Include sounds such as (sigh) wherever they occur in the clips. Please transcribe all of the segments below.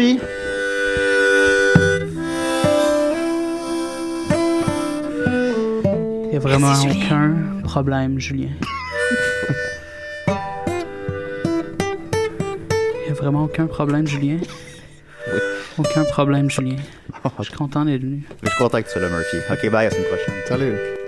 Il n'y a vraiment aucun problème, Julien. Il n'y a vraiment aucun problème, Julien. Aucun problème, Julien. (laughs) Je suis content d'être venu. Je suis content que tu sois là, Murphy. Ok, bye, à la semaine prochaine. Salut.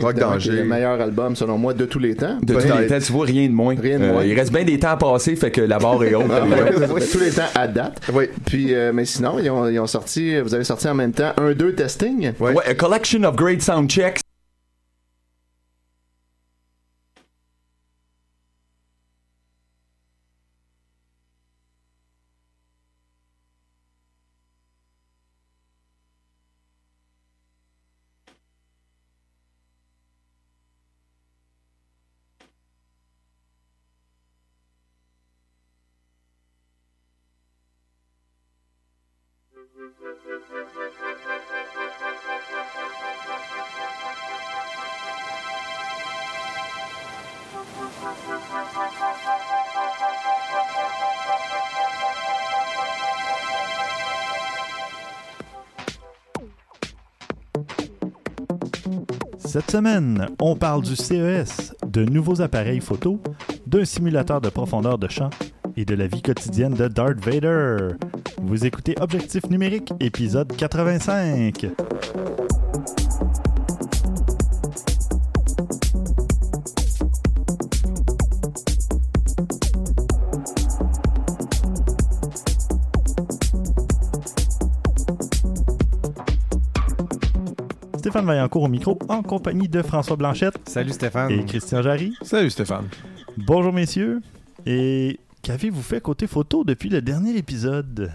Rock Danger. Le meilleur album, selon moi, de tous les temps. De tous les temps, tu vois rien de moins. Rien de Euh, moins. il reste bien des temps à passer, fait que la barre est haute. Ah, tous les temps à date. Oui. Puis, euh, mais sinon, ils ont, ils ont sorti, vous avez sorti en même temps un, deux testing. Ouais. Ouais, a collection of great sound checks. Cette semaine, on parle du CES, de nouveaux appareils photo, d'un simulateur de profondeur de champ et de la vie quotidienne de Darth Vader. Vous écoutez Objectif numérique, épisode 85. Stéphane Vaillancourt au micro en compagnie de François Blanchette Salut Stéphane. et Christian Jarry. Salut Stéphane. Bonjour messieurs. Et qu'avez-vous fait côté photo depuis le dernier épisode?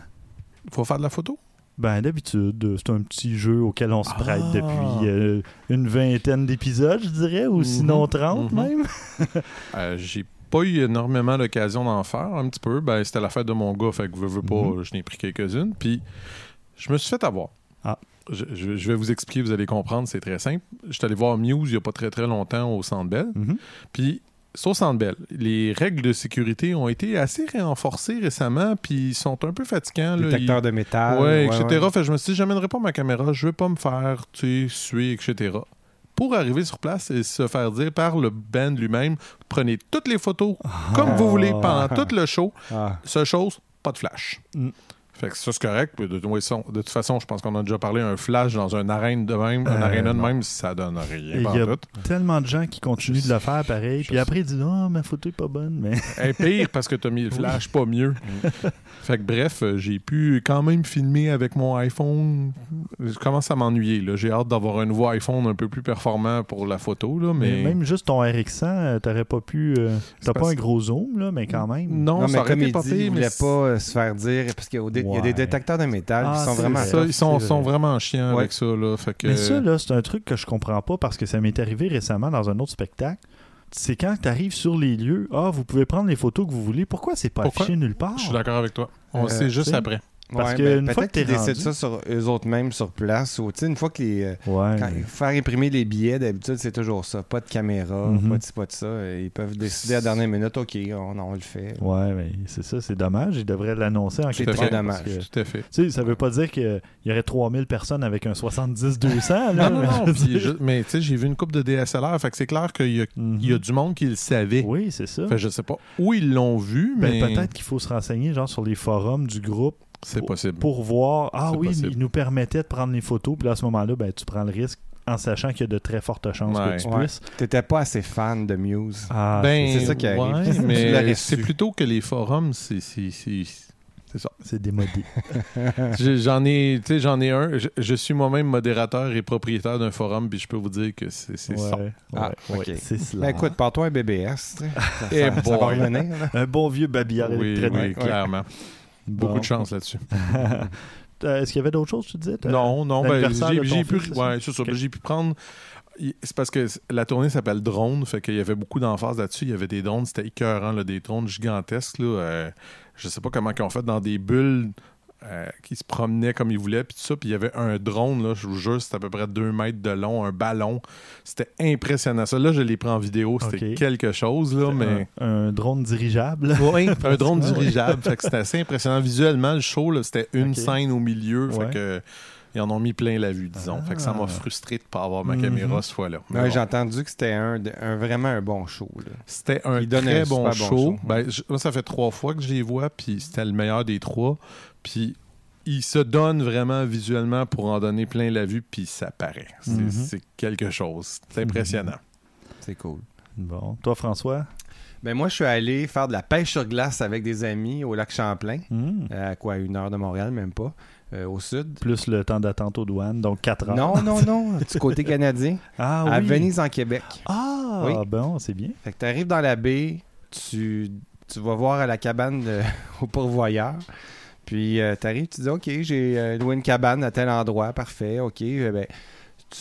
Faut faire de la photo? Ben d'habitude, c'est un petit jeu auquel on se prête Ah. depuis euh, une vingtaine d'épisodes, je dirais, ou sinon 30 mhm. même. (laughs) Euh, J'ai pas eu énormément l'occasion d'en faire, un petit peu. Ben, c'était la fête de mon gars, fait que veux, veux pas, Mhm. je n'ai pris quelques-unes. Puis, je me suis fait avoir. Ah. Je, je- je vais vous expliquer, vous allez comprendre, c'est très simple. Je suis allé voir Muse il y a pas très très longtemps au Centre Bell. Mhm. Puis, c'est au Centre Bell. Les règles de sécurité ont été assez renforcées récemment, puis ils sont un peu fatigants. là. Détecteur Ils- de métal. ouais, etc. ouais. Fait je me suis dit, j'amènerai pas ma caméra, je vais pas me faire tuer, suer, etc. Pour arriver sur place et se faire dire par le band lui-même, prenez toutes les photos comme vous voulez pendant tout le show. Ah. Seule chose, pas de flash. Mm. Fait que ça, c'est correct. De, toute façon- de toute façon, je pense qu'on a déjà parlé un flash dans un arène de même, un Euh, aréna de non. même, ça donne rien. Et il y a tellement de gens qui continuent Je de le faire pareil. Puis après, ils disent Oh, ma photo est pas bonne. Mais (laughs) Eh, pire parce que t'as mis le flash, pas mieux. (laughs) fait que bref, euh, j'ai pu quand même filmer avec mon iPhone. Je commence à m'ennuyer. là. J'ai hâte d'avoir un nouveau iPhone un peu plus performant pour la photo. Là, mais... mais même juste ton RX100, euh, t'aurais pas pu. euh, T'as pas un gros zoom, là, mais quand même. Non, Non, ça mais aurait comme été il pas dit, pire, il voulait pas se faire dire, parce qu'il y, a des- il y a des détecteurs de métal Ah, qui sont vraiment... vrai. Ça, ils sont, sont vrai. vraiment chiants Ouais. avec ça. Là. Fait que... Mais ça, là, c'est un truc que je comprends pas parce que ça m'est arrivé récemment dans un autre spectacle. C'est quand tu arrives sur les lieux, ah, vous pouvez prendre les photos que vous voulez. Pourquoi c'est pas Pourquoi? affiché nulle part? Je suis d'accord avec toi. On Euh, sait juste après. Parce Ouais, que ben, une fois que décident rendu- ça sur eux autres mêmes sur place. Ou, tu une fois que les... euh, Ouais. quand- mais- faire imprimer les billets, d'habitude, c'est toujours ça. Pas de caméra, Mhm. pas de ci, pas de ça. Euh, Ils peuvent décider à la dernière minute, OK, on, on le fait. Ouais, mais c'est ça, c'est dommage. Ils devraient l'annoncer en C'est quelque très part, dommage. que, Tout à fait. Tu sais, ça veut pas dire qu'il y aurait 3000 personnes avec un 70-200. là, Non, non, mais non. (laughs) mais tu sais, j'ai vu une coupe de DSLR. Fait que c'est clair qu'il y a, Mhm. il y a du monde qui le savait. Oui, c'est ça. Fait je sais pas où ils l'ont vu, Ben, mais peut-être qu'il faut se renseigner genre sur les forums du groupe c'est pour- possible. pour voir ah oui possible. il nous permettait de prendre les photos puis là, à ce moment-là ben tu prends le risque en sachant qu'il y a de très fortes chances Ouais. que tu Ouais. puisses T'étais pas assez fan de Muse. ah Ben, c'est ça qui arrive. ouais, (laughs) Tu mais c'est plutôt que les forums, c'est c'est- c'est- c'est ça. c'est démodé (laughs) J'en ai, tu sais, j'en ai un. Je, je suis moi-même modérateur et propriétaire d'un forum, puis je peux vous dire que c'est c'est ça. ouais, Ah, ouais, ok. ouais, c'est cela Ben écoute, pars-toi un BBS. Ça, Eh ça- ça va boy. revenir. là. un bon vieux babillard Oui, oui, clairement. Beaucoup Bon. de chance là-dessus. (laughs) Euh, est-ce qu'il y avait d'autres choses tu disais? Non, non, ben, j'ai pu, ouais, c'est ça. Ok. Ben, J'ai pu prendre. C'est parce que la tournée s'appelle Drone, fait qu'il y avait beaucoup d'emphase là-dessus. Il y avait des drones, c'était écœurant, là, des drones gigantesques. Là, euh, je sais pas comment ils ont fait dans des bulles euh, qui se promenaient comme ils voulaient, puis tout ça. Puis il y avait un drone, là, je vous jure, c'était à peu près 2 mètres de long, un ballon. C'était impressionnant. Ça, là, je l'ai pris en vidéo, c'était quelque chose, là, mais. un, un drone dirigeable Oui, (laughs) un drone dirigeable. fait que c'était assez impressionnant. Visuellement, le show, là, c'était une scène au milieu. Ouais. Fait que ils en ont mis plein la vue, disons. Fait que ça m'a Ah. frustré de pas avoir ma Mhm. caméra ce fois-là. Mais Ouais, bon, J'ai entendu que c'était un, vraiment un bon show. là. C'était un Il très un bon show. bon show. Ben, je- moi, ça fait trois fois que je les vois, puis c'était le meilleur des trois. Puis il se donne vraiment visuellement pour en donner plein la vue, puis ça paraît. C'est Mhm. c'est quelque chose. C'est impressionnant. C'est cool. bon toi François? Ben moi, je suis allé faire de la pêche sur glace avec des amis au lac Champlain. Hmm. À quoi, une heure de Montréal, même pas, euh, au sud. plus le temps d'attente aux douanes donc 4 heures Non, non, non, (laughs) du côté canadien, ah à oui Venise, en Québec. ah Oui. bon c'est bien Fait que tu arrives dans la baie, tu, tu vas voir à la cabane de- (laughs) au pourvoyeur. Puis tu arrives, tu dis OK, j'ai euh, loué une cabane à tel endroit, parfait, OK. euh, ben,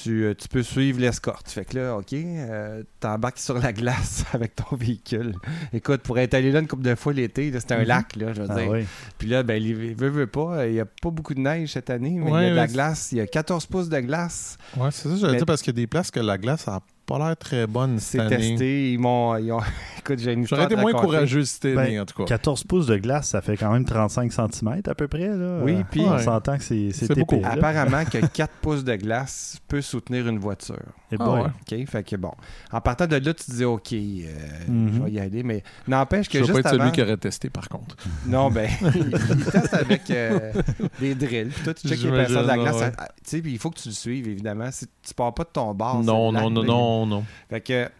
tu, euh, tu peux suivre l'escorte. Fait que là, OK, euh, t'embarques sur la glace (laughs) avec ton véhicule. Écoute, pour être allé là une couple de fois l'été, c'était un Mhm. lac, là, je veux ah dire. oui Puis là, ben, il veut, veut pas, il n'y a pas beaucoup de neige cette année, mais il y a de la glace. Il y a 14 pouces de glace. Ouais, c'est ça, j'allais Mais- dire, parce qu'il y a des places que la glace a pas l'air très bonne C'est cette année. testé. Ils m'ont. ils ont- (laughs) Écoute, j'ai une J'aurais été moins raconter. courageux cette année, Ben, en tout cas. 14 pouces de glace, ça fait quand même 35 cm à peu près. Là. Oui, Euh, puis- on s'entend que c'est c'est épais. là. Apparemment que 4 (laughs) pouces de glace peut soutenir une voiture. Eh Ah boy. ouais. OK? Fait que bon. En partant de là, tu te dis OK, euh, Mhm. je vais y aller. Mais n'empêche que Je juste pas être avant... celui qui aurait testé, par contre. (laughs) Non, ben, il teste avec euh, des drills. Puis toi, tu checkes l'épaisseur de la glace. ouais. Ah, Tu sais, puis il faut que tu le suives, évidemment. Si tu pars pas de ton bord. c'est non, lac, non, non, là, non, non. Fait que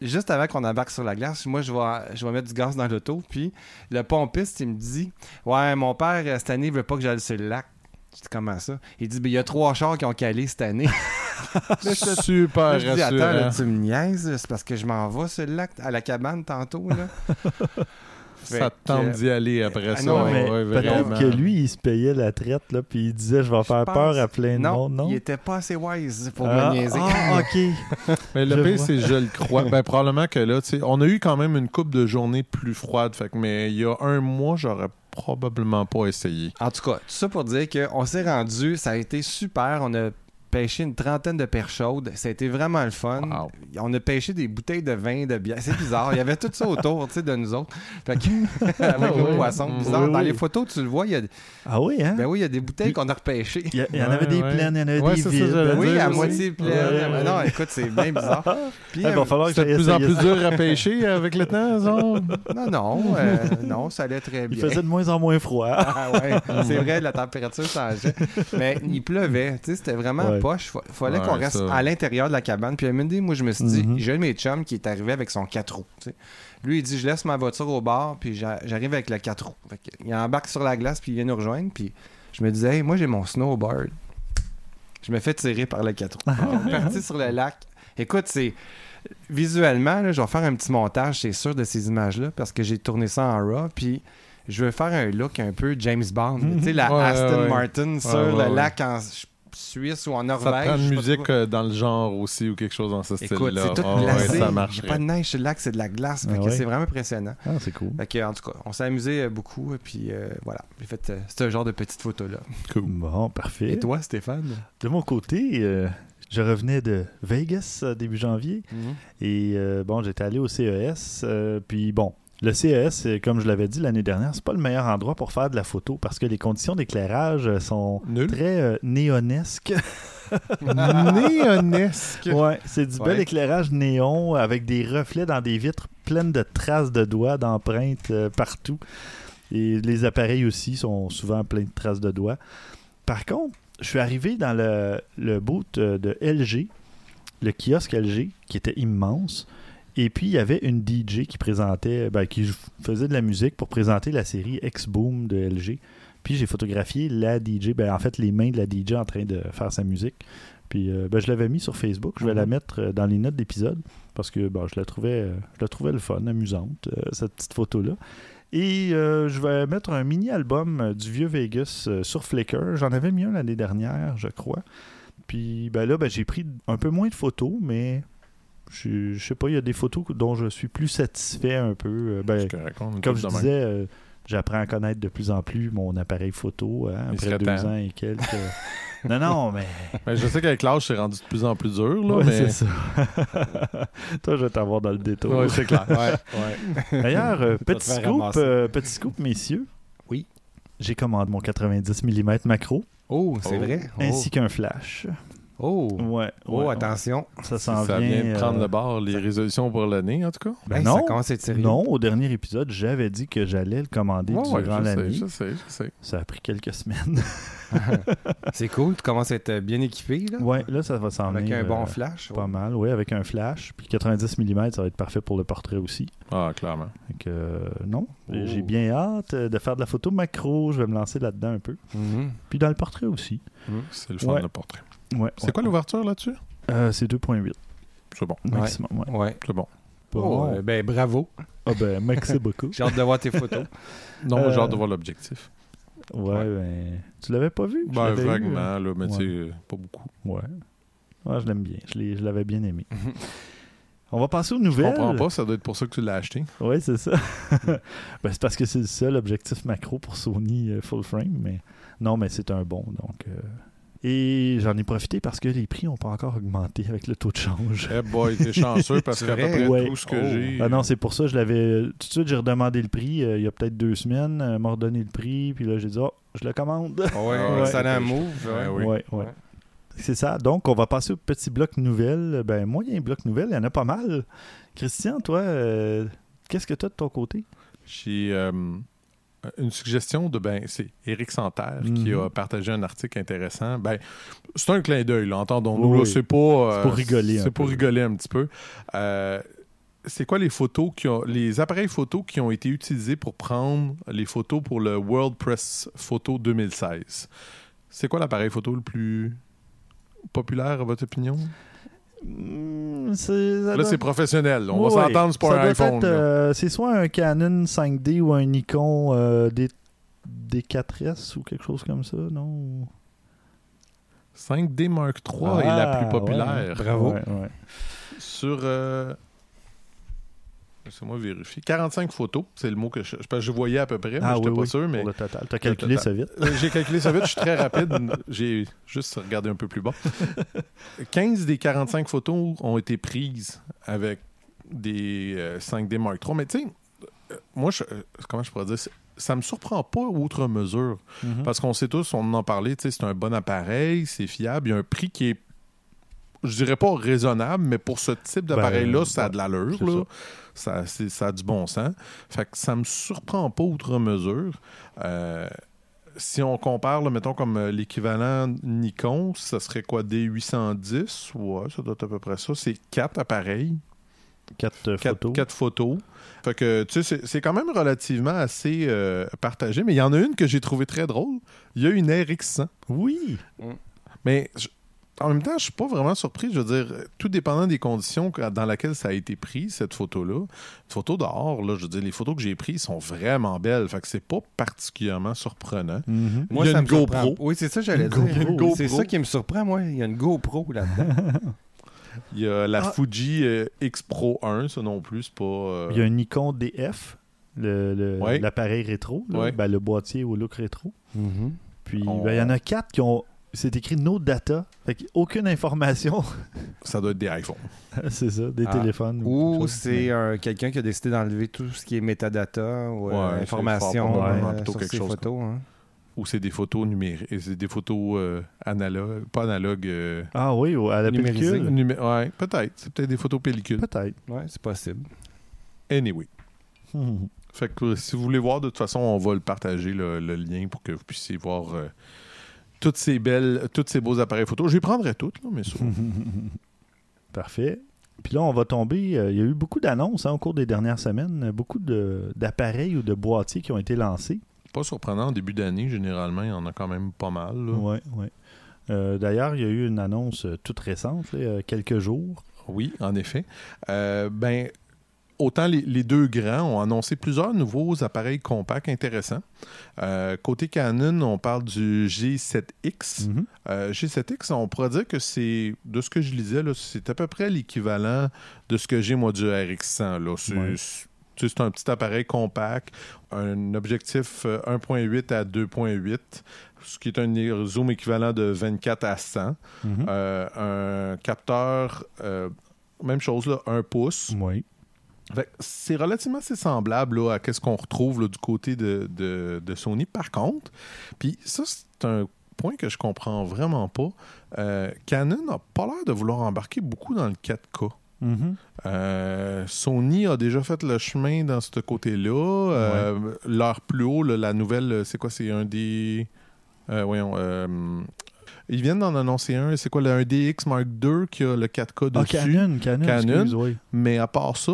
juste avant qu'on embarque sur la glace, moi je vais, je vais mettre du gaz dans l'auto. Puis le pompiste, il me dit Ouais, mon père, euh, cette année, il veut pas que j'aille sur le lac. Je dis comment ça? Il dit ben, il y a trois chars qui ont calé cette année. Là, (laughs) je- Super là, je dis attends, là, tu me niaises, c'est parce que je m'en vais sur le lac à la cabane tantôt. Là. Ça te tente d'y aller après Ah ça. non, mais ouais, peut-être que lui, il se payait la traite, là, puis il disait Je vais faire pense- peur à plein de non, monde. Non, il était pas assez wise pour ah, me niaiser. ah, (laughs) ok. Mais le pire, c'est je le crois. ben, probablement que là, tu sais, on a eu quand même une coupe de journées plus froides. Fait que, mais il y a un mois, j'aurais probablement pas essayé. En tout cas, tout ça pour dire qu'on s'est rendu, ça a été super. On a pêché une trentaine de perches chaudes. Ça a été vraiment le fun. Wow. On a pêché des bouteilles de vin, de bière. C'est bizarre. Il y avait tout ça autour tu sais, de nous autres. Fait que- (laughs) avec nos oui. poissons. Bizarre. Oui, Dans les photos, tu le vois, il y a, Ah oui, hein? ben oui, il y a des bouteilles qu'on a repêchées. Il y, a- il y en Ouais, avait des ouais. pleines, il y en avait Ouais, des ça, vides. Oui, dire à aussi. moitié pleine. Ouais. Mais non, écoute, c'est bien bizarre. (laughs) Puis, Ah, il va euh, falloir que C'est de plus en plus ça. dur à (laughs) pêcher avec le temps, non, non, euh, non, ça allait très Il bien. faisait de moins en moins froid. Ah ouais, c'est vrai, la température changeait. Mais il pleuvait, tu sais, c'était vraiment Ouais. poche. Fa- fallait Ouais, qu'on reste ça. à l'intérieur de la cabane. Puis donné, moi, je me suis dit, Mhm. j'ai un de mes chums qui est arrivé avec son 4 roues. Lui, il dit, je laisse ma voiture au bar, puis j'a- j'arrive avec le 4 roues. Fait il embarque sur la glace, puis il vient nous rejoindre. Puis je me disais, hey, moi, j'ai mon snowboard. Je me fais tirer par le 4 roues. (laughs) On est parti sur le lac. Écoute, c'est. Visuellement, là, je vais faire un petit montage, c'est sûr, de ces images-là, parce que j'ai tourné ça en RAW, puis je veux faire un look un peu James Bond. tu sais, la (laughs) Ouais, Aston ouais. Martin sur Ouais, le lac en Suisse ou en Ça Norvège. prend une sais pas musique euh, dans le genre aussi ou quelque chose dans ce Écoute, style-là. c'est tout ouais, glacé. ça Il n'y a pas de neige sur le lac, c'est de la glace. Ah ouais? c'est vraiment impressionnant. Ah, c'est cool. Fait que, en tout cas, on s'est amusé euh, beaucoup. Et puis euh, voilà, j'ai fait euh, ce genre de petites photos-là. Bon, parfait. Et toi, Stéphane? De mon côté, euh, je revenais de Vegas euh, début janvier et euh, bon, j'étais allé au CES. euh, puis bon, le CES, euh, comme je l'avais dit l'année dernière, c'est pas le meilleur endroit pour faire de la photo parce que les conditions d'éclairage euh, sont Nul. très euh, néonesques. (laughs) Néonesque. ouais, c'est du bel Ouais. éclairage néon avec des reflets dans des vitres pleines de traces de doigts, d'empreintes euh, partout. Et les appareils aussi sont souvent pleins de traces de doigts. Par contre, je suis arrivé dans le, le boot euh, de LG, le kiosque LG, qui était immense. Et puis, il y avait une DJ qui présentait, ben, qui faisait de la musique pour présenter la série X-Boom de LG. Puis, j'ai photographié la DJ, ben, en fait, les mains de la DJ en train de faire sa musique. Puis, euh, ben, je l'avais mis sur Facebook. Je vais la mettre euh, dans les notes d'épisode parce que ben, je, la trouvais, euh, je la trouvais le fun, amusante, cette petite photo-là. Et euh, je vais mettre un mini-album du vieux Vegas sur Flickr. J'en avais mis un l'année dernière, je crois. Puis ben là, ben, j'ai pris un peu moins de photos, mais je, je sais pas, il y a des photos dont je suis plus satisfait un peu. Euh, ben, comme je disais, euh, j'apprends à connaître de plus en plus mon appareil photo, hein, après deux temps. ans et quelques. (laughs) non, non, mais. (laughs) Ben, je sais qu'avec l'âge, c'est rendu de plus en plus dur, là, Ouais, mais... c'est ça. (laughs) Toi, je vais t'avoir dans le détour. Ouais, c'est clair. D'ailleurs, euh, petit, scoop, euh, petit scoop, messieurs. Oui. J'ai commandé mon 90 mm macro Oh, c'est Oh. vrai. Oh. ainsi qu'un flash. Oh, Ouais. oh ouais, attention. Ça s'en vient. vient de prendre euh, le bord, les résolutions pour l'année, en tout cas. Ben Hey, non. Ça commence à être sérieux. Non, au dernier épisode, j'avais dit que j'allais le commander Ouais, ouais, durant je sais, l'année. je sais, je sais. Ça a pris quelques semaines. (laughs) (laughs) C'est cool, tu commences à être bien équipé. Là. ouais, là, ça va s'en Avec venir, un bon euh, flash. Pas mal, oui, avec un flash. Puis 90 mm, ça va être parfait pour le portrait aussi. Ah, clairement. Fait que, euh, non, Oh. j'ai bien hâte euh, de faire de la photo macro. Je vais me lancer là-dedans un peu. Mhm. Puis dans le portrait aussi. C'est le fun, Ouais. le portrait. Ouais, C'est ouais. quoi l'ouverture là-dessus? Euh, C'est 2.8 C'est bon, maximum. Ouais. Ouais. c'est bon. Oh, euh, ben bravo. Ah ben, merci beaucoup. (laughs) J'ai hâte de voir tes photos. Non, Euh, j'ai hâte de voir l'objectif. Ouais, ben. Tu l'avais pas vu? Je Ben, vaguement, euh, là, mais ouais. tu sais, euh, pas beaucoup. Ouais. Ouais, je l'aime bien. Je l'ai- je l'avais bien aimé. Mhm. On va passer aux Je nouvelles. comprends pas, ça doit être pour ça que tu l'as acheté. Oui, c'est ça. (laughs) ben, c'est parce que c'est le seul objectif macro pour Sony euh, full frame, mais non, mais c'est un bon. Donc, euh, Et j'en ai profité parce que les prix n'ont pas encore augmenté avec le taux de change. Eh boy, t'es chanceux parce (laughs) C'est qu'à peu près Ouais. tout ce que Oh. j'ai. Ah non, c'est pour ça que je l'avais. Tout de suite, j'ai redemandé le prix euh, il y a peut-être deux semaines. Elle m'a redonné le prix, puis là, j'ai dit, oh, je le commande. Ouais, Ouais. move. Ouais, ouais. oui. Ouais, ouais. Ouais. C'est ça. Donc, on va passer au petit bloc nouvelles. Ben, moyen bloc nouvelles, il y en a pas mal. Christian, toi, euh, qu'est-ce que tu as de ton côté? J'ai euh, une suggestion de ben c'est Éric Santerre qui Mhm. a partagé un article intéressant. Ben c'est un clin d'œil, entendons-nous. Oui. C'est pas euh, C'est pour rigoler un C'est pour rigoler un petit peu. Euh, c'est quoi les photos qui ont les appareils photos qui ont été utilisés pour prendre les photos pour le World Press Photo 2016 C'est quoi l'appareil photo le plus populaire à votre opinion? Là doit- c'est professionnel. On Ouais, va s'entendre, c'est ça un iPhone. là. euh, c'est soit un Canon 5D ou un Nikon euh, D, D4S ou quelque chose comme ça, non? 5D Mark III est la Ah, plus populaire. Bravo. Ouais, ouais. Sur. euh, Laissez-moi vérifier. 45 photos, c'est le mot que je, je voyais à peu près, mais Ah j'étais oui, pas oui, sûr. Mais pour le total. T'as calculé total. ça vite? Euh, J'ai calculé ça vite, je suis très rapide. (laughs) J'ai juste regardé un peu plus bas. 15 des 45 photos ont été prises avec des euh, 5D Mark III. Mais tu sais, euh, moi, je- euh, comment je pourrais dire ça me surprend pas outre mesure. Mhm. Parce qu'on sait tous, on en parlait, tu c'est un bon appareil, c'est fiable, il y a un prix qui est, je dirais pas raisonnable, mais pour ce type d'appareil-là, Ben, ça a de l'allure, là. Ça, c'est- ça a du bon sens. Fait que ça me surprend pas outre mesure. Euh, si on compare, là, mettons, comme euh, l'équivalent Nikon, ça serait quoi, D810? Ouais, ça doit être à peu près ça. C'est quatre appareils. Quatre euh, Quatre photos. quatre photos. Fait que, tu sais, c'est- quand même relativement assez euh, partagé. Mais il y en a une que j'ai trouvée très drôle. Il y a une RX100. Oui. Mais je- en même temps, je suis pas vraiment surpris. Je veux dire, tout dépendant des conditions dans lesquelles ça a été pris, cette photo-là. Une photo dehors, là, je veux dire, les photos que j'ai prises sont vraiment belles. Fait que c'est pas particulièrement surprenant. Mhm. Il y a ça une me surprend. GoPro. Oui, c'est ça, j'allais Une dire. GoPro. C'est ça qui me surprend, moi. Il y a une GoPro là-dedans. (laughs) Il y a la Ah. Fuji euh, X Pro 1, ça non plus, c'est pas. euh, Il y a un Nikon DF, le- le- Ouais. l'appareil rétro, là. Ouais. Ben, le boîtier au look rétro. Mhm. Puis On- ben, il y en a quatre qui ont. C'est écrit no data. Fait aucune information. Ça doit être des iPhones. (laughs) c'est ça, des Ah. téléphones. Ou c'est euh, quelqu'un qui a décidé d'enlever tout ce qui est métadata ou euh, Ouais, information euh, plutôt sur quelque ces chose photos. hein. Ou c'est des photos numériques. C'est des photos euh, analogues. Pas analogues. euh, Ah oui, ou à la Numérisé. pellicule. numé- ouais, peut-être. C'est peut-être des photos pellicules. Peut-être. Ouais, c'est possible. Anyway. Mhm. Fait que si vous voulez voir, de toute façon, on va le partager, le, le lien, pour que vous puissiez voir euh, toutes ces belles, tous ces beaux appareils photo. Je les prendrai toutes, là, mais sûr. (laughs) Parfait. Puis là, on va tomber. euh, il y a eu beaucoup d'annonces hein, au cours des dernières semaines, beaucoup d'appareils ou de boîtiers qui ont été lancés. pas surprenant, en début d'année, généralement, il y en a quand même pas mal. là. Ouais, ouais. Euh, D'ailleurs, il y a eu une annonce euh, toute récente, là, quelques jours. Oui, en effet. Euh, ben, autant les, les deux grands ont annoncé plusieurs nouveaux appareils compacts intéressants. Euh, côté Canon, on parle du G7X. Mhm. Euh, G7X, on pourrait dire que c'est, de ce que je lisais, c'est à peu près l'équivalent de ce que j'ai moi du RX100. Là. C'est, Ouais. un petit appareil compact, un objectif euh, 1.8 à 2.8, ce qui est un zoom équivalent de 24 à 100. Mhm. Euh, un capteur, euh, même chose, là, 1 pouce. Oui. C'est relativement assez semblable là, à ce qu'on retrouve là, du côté de, de- de Sony. Par contre, puis ça, c'est un point que je comprends vraiment pas. euh, Canon n'a pas l'air de vouloir embarquer beaucoup dans le 4K. Mhm. Euh, Sony a déjà fait le chemin dans ce côté-là. Euh, Leur plus haut, là, la nouvelle, c'est quoi? C'est un des. voyons. ils viennent d'en annoncer un. C'est quoi? Le un DX Mark II qui a le 4K Ah, dessus Canon, Canon, Canon. excuse, oui. mais à part ça,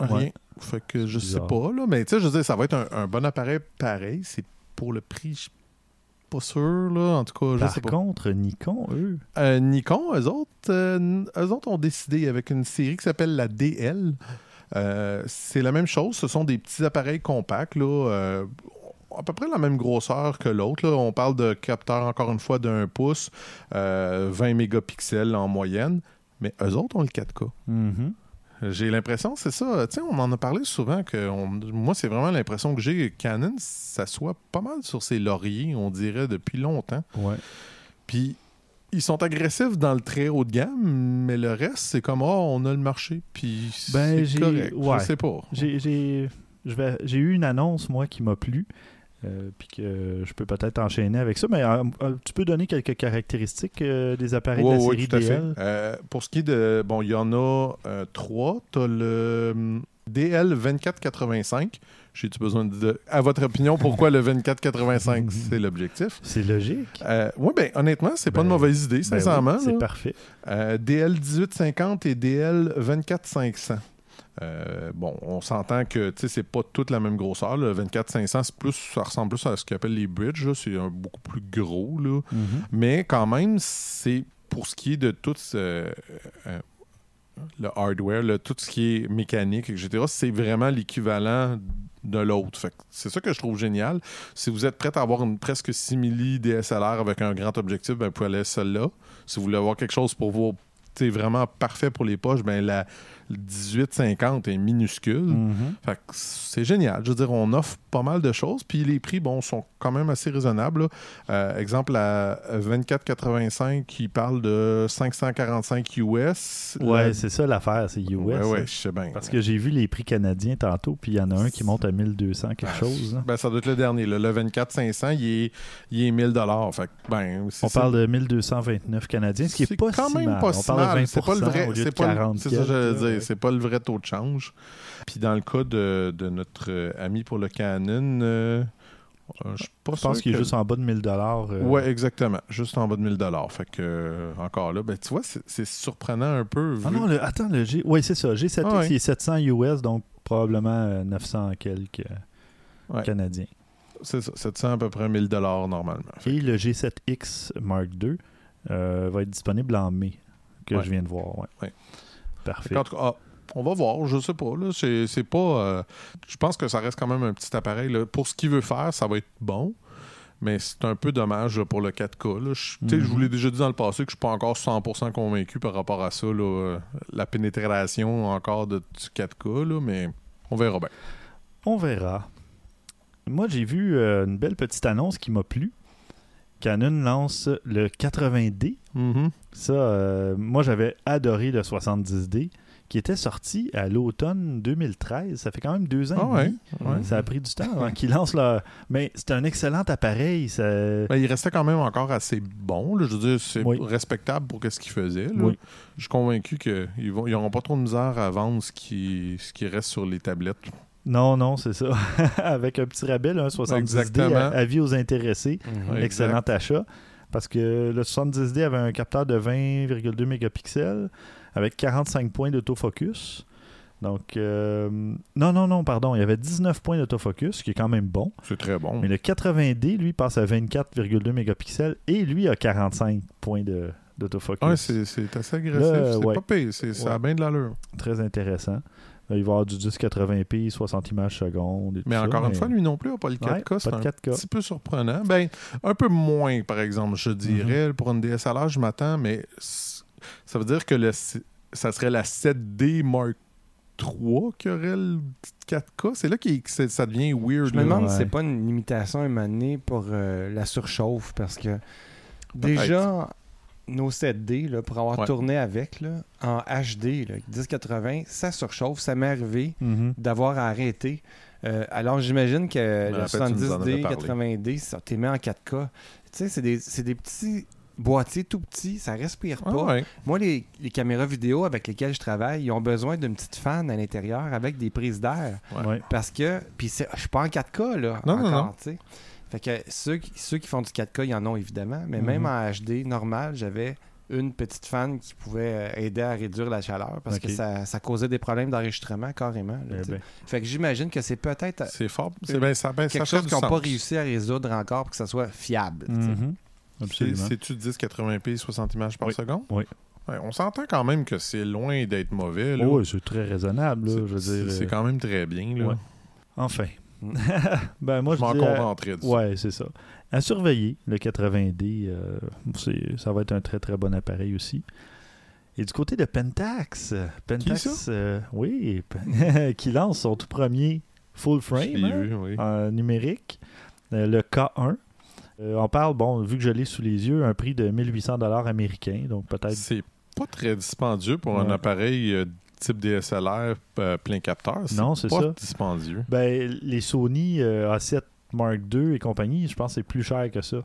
rien. Ouais. Fait que je sais pas, là. Mais tu sais, je veux dire, ça va être un, un bon appareil pareil. C'est pour le prix, je suis pas sûr, là. En tout cas, je Par sais pas. contre, Nikon, eux, Euh, Nikon, eux autres, euh, eux autres ont décidé avec une série qui s'appelle la DL. Euh, c'est la même chose. Ce sont des petits appareils compacts, là. euh, à peu près la même grosseur que l'autre. là. On parle de capteurs, encore une fois, d'un pouce, euh, 20 mégapixels en moyenne. Mais eux autres ont le 4K. mhm. J'ai l'impression, c'est ça. Tu sais, on en a parlé souvent que on- moi, c'est vraiment l'impression que j'ai que Canon s'assoit pas mal sur ses lauriers, on dirait, depuis longtemps. ouais. Puis ils sont agressifs dans le très haut de gamme, mais le reste, c'est comme, oh, on a le marché, puis Ben, c'est correct. ouais. Je sais pas. J'ai eu une annonce, moi, qui m'a plu. Euh, puis que je peux peut-être enchaîner avec ça. Mais euh, euh, tu peux donner quelques caractéristiques des appareils Ouais, de la série tout à fait. DL. Euh, pour ce qui est de. Bon, il y en a trois. Tu as le hum, DL 2485. J'ai-tu besoin de. À votre opinion, pourquoi le 2485 (laughs) C'est l'objectif? C'est logique. Euh, oui, ben honnêtement, c'est pas Ben, une mauvaise idée, Ben sincèrement. oui, c'est parfait. Euh, DL 1850 et DL 24500. Euh, bon, on s'entend que tu sais, c'est pas toute la même grosseur. Le 24500, c'est plus, ça ressemble plus à ce qu'on appelle les bridges. C'est beaucoup plus gros. Là. Mhm. Mais quand même, c'est pour ce qui est de tout ce, euh, euh, le hardware, là, tout ce qui est mécanique, etc., c'est vraiment l'équivalent de l'autre. C'est ça que je trouve génial. Si vous êtes prêt à avoir une presque simili DSLR avec un grand objectif, ben, vous pouvez aller à celle-là. Si vous voulez avoir quelque chose pour sais, vraiment parfait pour les poches, ben la 1850 est minuscule. Fait que c'est génial. Je veux dire, on offre pas mal de choses, puis les prix, bon, sont quand même assez raisonnables. Euh, exemple, la 2485 qui parle de 545 US. Ouais, La- c'est ça l'affaire, c'est US. Ouais, ouais, je sais bien. Parce que j'ai vu les prix canadiens tantôt, puis il y en a un qui monte à 1200 quelque chose. là. Ben, ça doit être le dernier. là. Le 24 500, il est, il est 1000 Fait ben, On ça. parle de 1229 canadiens, ce qui est, C'est pas quand si même mal. pas On si parle de mal. 20 C'est pas le vrai. C'est pas, le- 40 c'est ça quelques, là, dire. C'est pas le vrai taux de change. Puis dans le cas de, de notre euh, ami pour le Canon, euh, euh, je pense qu'il est que- juste en bas de 1000 dollars. Ouais, exactement. Juste en bas de 1000 Fait que, euh, encore là, ben, tu vois, c'est surprenant un peu. Ah non, le- attends, le G. Oui, c'est ça. G7X, Ah ouais. il est 700 US, donc probablement euh, 900 quelques euh, Ouais. canadiens. C'est ça, 700 à peu près 1000 normalement. Fait Et le G7X Mark II euh, va être disponible en mai, que Ouais. je viens de voir. Ouais. Parfait. En tout cas, ah, on va voir, je sais pas. Là, c'est, c'est pas. euh, je pense que ça reste quand même un petit appareil. là. Pour ce qu'il veut faire, ça va être bon. Mais c'est un peu dommage là, pour le 4K. là. Je, sais, Mhm. je vous l'ai déjà dit dans le passé que je suis pas encore 100% convaincu par rapport à ça. là, euh, la pénétration encore de, du 4K, là, mais on verra bien. On verra. Moi, j'ai vu euh, une belle petite annonce qui m'a plu. Canon lance le 80D. Mhm. Ça, euh, moi, j'avais adoré le 70D, qui était sorti à l'automne 2013. Ça fait quand même deux ans Ah et ouais, demi. ouais. Ça a pris du temps avant qu'ils lancent leur... (laughs) Mais c'est un excellent appareil. Ça... Ben, il restait quand même encore assez bon. là. Je veux dire, c'est Oui. respectable pour ce qu'il faisait. là. Oui. Je suis convaincu qu'ils n'auront pas trop de misère à vendre ce qui, ce qui reste sur les tablettes. Non, non, c'est ça. (laughs) Avec un petit rabais, là, un 70D Exactement. à, avis aux intéressés. Ouais, Excellent exact. achat. Parce que le 70D avait un capteur de 20,2 mégapixels avec 45 points d'autofocus. Donc, euh, non, non, non, pardon. Il y avait 19 points d'autofocus, ce qui est quand même bon. C'est très bon. Mais le 80D, lui, passe à 24,2 mégapixels et lui a 45 points de- d'autofocus. Ouais, c'est c'est assez agressif. C'est ouais. pas pire. c'est- Ça a bien de l'allure. Très intéressant. Il va y avoir du 1080p, 60 images secondes. et tout Mais ça, encore une mais- fois, lui non plus n'a pas le 4K. Ouais, c'est un de 4K. petit peu surprenant. Ben, un peu moins, par exemple, je dirais. Pour une DSLR, je m'attends, mais ça veut dire que le, ça serait la 7D Mark III qui aurait le 4K. C'est là que ça devient weird. Je me demande Ouais. si c'est pas une limitation émanée pour euh, la surchauffe parce que déjà nos 7D là, pour avoir Ouais. tourné avec là, en HD là, 1080 ça surchauffe ça m'est arrivé Mhm. d'avoir arrêté Euh, alors j'imagine que me le rappelle, tu nous en 70D avais parlé. 80D ça t'es mis en 4K tu sais c'est des, c'est des petits boîtiers tout petits ça respire Ah pas ouais. moi, les, les caméras vidéo avec lesquelles je travaille, ils ont besoin d'une petite fan à l'intérieur avec des prises d'air. Ouais. Parce que, puis je suis pas en 4K, là, Non, encore, non. Fait que ceux, qui- ceux qui font du 4K, ils en ont évidemment, mais Mhm. même en HD normal, j'avais une petite fan qui pouvait euh, aider à réduire la chaleur parce que ça, ça causait des problèmes d'enregistrement carrément. là, Eh ben, Fait que j'imagine que c'est peut-être C'est fort. C'est ben, ça, ben, quelque ça chose qu'ils n'ont pas réussi à résoudre encore pour que ça soit fiable. mhm. Absolument. C'est-tu 1080p 60 images par Oui. seconde? Oui. Ouais, on s'entend quand même que c'est loin d'être mauvais. là. Oh, c'est très raisonnable, C'est- euh, quand même très bien. Là. Ouais. Enfin. (laughs) Ben, moi, je je m'en contenterai ça. Ouais, c'est ça. À surveiller, le 80D, euh, c'est- ça va être un très très bon appareil aussi. Et du côté de Pentax, Pentax, Qui ça? euh, oui, (laughs) qui lance son tout premier full frame hein, vu, oui. en numérique, euh, le K1. Euh, on parle, bon, vu que je l'ai sous les yeux, un prix de 1800 dollars américains, donc peut-être. C'est pas très dispendieux pour un appareil type DSLR euh, plein capteur. Non, c'est pas ça. dispendieux. Ben, les Sony euh, A7 Mark II et compagnie, je pense que c'est plus cher que ça.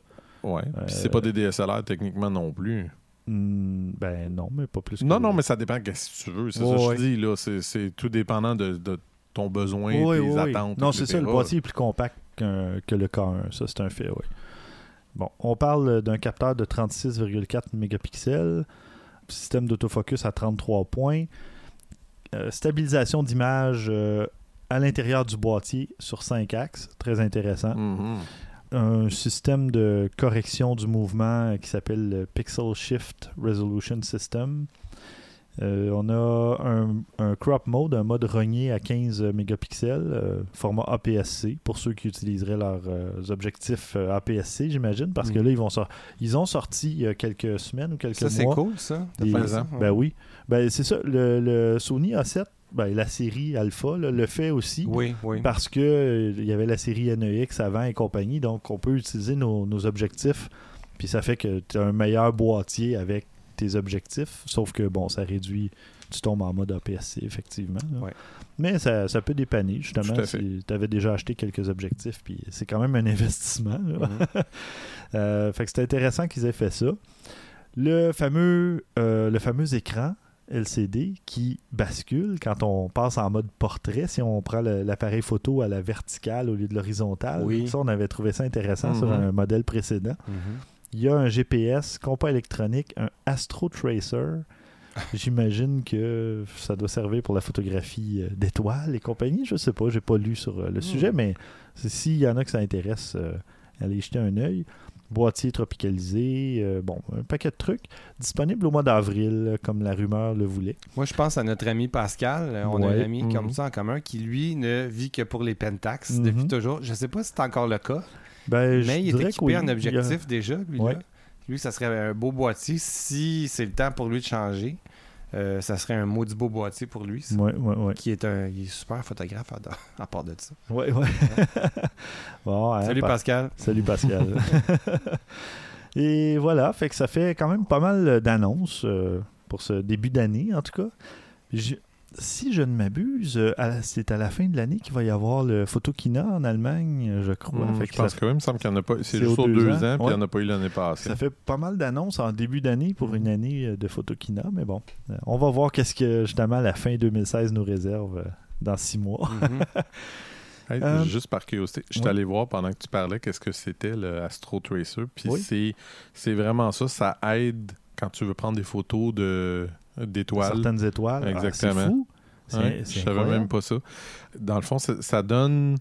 Ouais. Euh, Puis c'est pas des DSLR techniquement non plus. Hmm, ben non, mais pas plus que Non, non, mais ça dépend de ce que tu veux. C'est Ouais, ça que ouais. je dis. là. C'est- C'est tout dépendant de, de ton besoin, Oui, tes attentes. Non, c'est ça, le boîtier est plus compact que le K1. Ça, c'est un fait, oui. Bon, on parle d'un capteur de 36,4 mégapixels, système d'autofocus à 33 points, euh, stabilisation d'image euh, à l'intérieur du boîtier sur 5 axes, très intéressant. Mhm. Un système de correction du mouvement qui s'appelle le Pixel Shift Resolution System. Euh, on a un, un crop mode, un mode rogné à 15 mégapixels, euh, format APS-C, pour ceux qui utiliseraient leurs euh, objectifs APS-C, j'imagine, parce que Mm. là, ils, vont sor- ils ont sorti il y a quelques semaines ou quelques Ça, c'est mois. cool, ça. de des- ça. Ben oui. Ben, c'est ça. Le, le Sony A7, ben, la série Alpha, là, le fait aussi. Oui, oui. Parce que euh, il y avait la série NEX avant et compagnie, donc on peut utiliser nos, nos objectifs. Puis ça fait que tu as un meilleur boîtier avec tes objectifs. Sauf que bon, ça réduit. Tu tombes en mode APS-C, effectivement. Ouais. Mais ça, ça peut dépanner, justement, si tu avais déjà acheté quelques objectifs. Puis c'est quand même un (laughs) investissement. Mhm. (laughs) Euh, fait que c'est intéressant qu'ils aient fait ça. Le fameux, euh, le fameux écran LCD qui bascule quand on passe en mode portrait, si on prend l'appareil photo à la verticale au lieu de l'horizontale. Oui. Ça, on avait trouvé ça intéressant sur Mhm. un modèle précédent. Mhm. Il y a un GPS, compas électronique, un Astro Tracer. (laughs) J'imagine que ça doit servir pour la photographie euh, d'étoiles et compagnie. Je sais pas, j'ai pas lu sur euh, le sujet, mais s'il y en a que ça intéresse, euh, allez jeter un œil. Boîtier tropicalisé, euh, bon, un paquet de trucs. Disponible au mois d'avril, comme la rumeur le voulait. Moi, je pense à notre ami Pascal. On a un ami Mhm. comme ça en commun qui, lui, ne vit que pour les Pentax Mhm. depuis toujours. Je sais pas si c'est encore le cas, Ben, mais il est équipé en a- objectif déjà. Lui, Ouais. là. lui, ça serait un beau boîtier. Si c'est le temps pour lui de changer, euh, ça serait un maudit beau boîtier pour lui. ça. Ouais, ouais, ouais. Qui est un il est super photographe à, (laughs) à part de ça. Ouais, ouais. (laughs) bon, hein, Salut pa- Pascal. Salut Pascal. (laughs) Et voilà, fait que ça fait quand même pas mal d'annonces euh, pour ce début d'année, en tout cas. Je- si je ne m'abuse, euh, c'est à la fin de l'année qu'il va y avoir le Photokina en Allemagne, euh, je crois. Hum, Fait je que pense ça, que oui, il me semble qu'il n'y en a pas. C'est juste aux deux ans, ans, puis il ouais. n'y en a pas eu l'année passée. ça fait pas mal d'annonces en début d'année pour une année euh, de Photokina, mais bon, on va voir qu'est-ce que justement la fin 2016 nous réserve dans six mois. Mhm. (laughs) Hey, Euh, juste par curiosité, je suis allé voir pendant que tu parlais qu'est-ce que c'était le Astro Tracer. Puis Oui. c'est vraiment ça. Ça aide quand tu veux prendre des photos de, d'étoiles. Certaines étoiles. Ah, Exactement. c'est fou. Je savais même pas ça. Dans le fond, ça, donne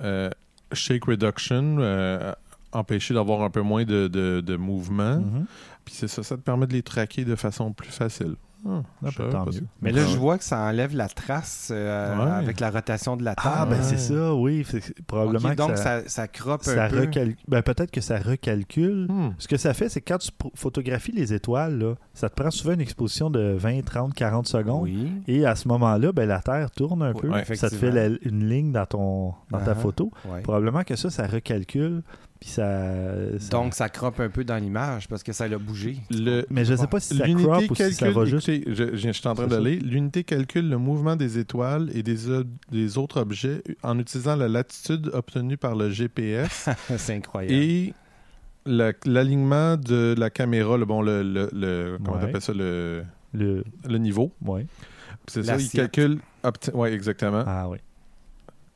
euh, shake reduction, euh, empêcher d'avoir un peu moins de, de, de mouvement. Mhm. Puis c'est ça, ça te permet de les traquer de façon plus facile. Ah, Ah, tant mieux. Mais là, je vois que ça enlève la trace euh, Ouais. avec la rotation de la Terre. Ah, ben Ouais. c'est ça, oui. Probablement que donc, ça, ça, ça croppe ça un peu. recal- ben, peut-être que ça recalcule. Hmm. Ce que ça fait, c'est que quand tu photographies les étoiles, là, ça te prend souvent une exposition de 20, 30, 40 secondes. Oui. Et à ce moment-là, ben, la Terre tourne un Oui, peu. ouais, ça te fait la- une ligne dans, ton, dans ta Uh-huh. photo. Ouais. Probablement que ça, ça recalcule. Puis ça, ça- Donc, ça croppe un peu dans l'image parce que ça l'a bougé. Le, Mais je sais pas si ça si ça calcule, va juste. écoutez, je, je- je suis en train ça. d'aller. L'unité calcule le mouvement des étoiles et des, autres objets en utilisant la latitude obtenue par le GPS (laughs) c'est incroyable. et la- l'alignement de la caméra, le bon, le, le, le- comment Ouais. on appelle ça, le, Le... le niveau. Ouais. C'est ça, il calcule. ouais, exactement. Ah oui.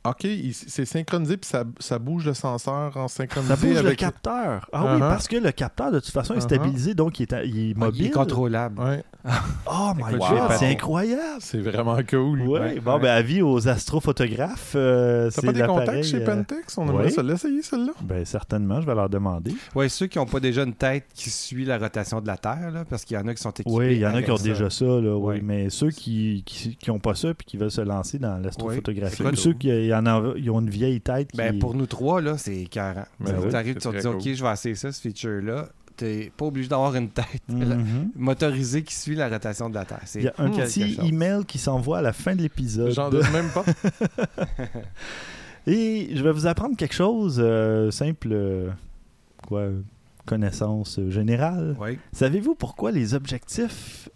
Ok, c'est synchronisé puis ça, ça bouge le senseur en synchronisé Ça bouge le capteur. Ah oui, Uh-huh. parce que le capteur, de toute façon, est Uh-huh. stabilisé, donc il est, à- il est Ouais, mobile. il est contrôlable. Ouais, (laughs) Oh my god, c'est incroyable. c'est vraiment cool. Ouais, Ouais, bon, ouais. ben, avis aux astrophotographes. euh, T'as pas des contacts chez euh, Pentex? On ouais. aimerait ça l'essayer, celle-là. Ben, certainement, je vais leur demander. Ouais, ceux qui n'ont pas déjà une tête qui suit la rotation de la Terre, là, parce qu'il y en a qui sont équipés. Oui, il y en a qui ont ça. déjà ça, là, oui. Ouais. mais ceux qui qui, qui ont pas ça puis qui veulent se lancer dans l'astrophotographie, Ouais, ceux qui y en ont, ils ont une vieille tête qui... Ben, pour nous trois, là, c'est 40. Ben tu arrives, tu te dis, cool. OK, je vais essayer ça, ce feature-là. T'es pas obligé d'avoir une tête Mhm. motorisée qui suit la rotation de la Terre. Il y a un petit chose. email qui s'envoie à la fin de l'épisode. J'en doute même pas. (laughs) Et je vais vous apprendre quelque chose euh, simple, euh, quoi, connaissance générale. Oui. Savez-vous pourquoi les objectifs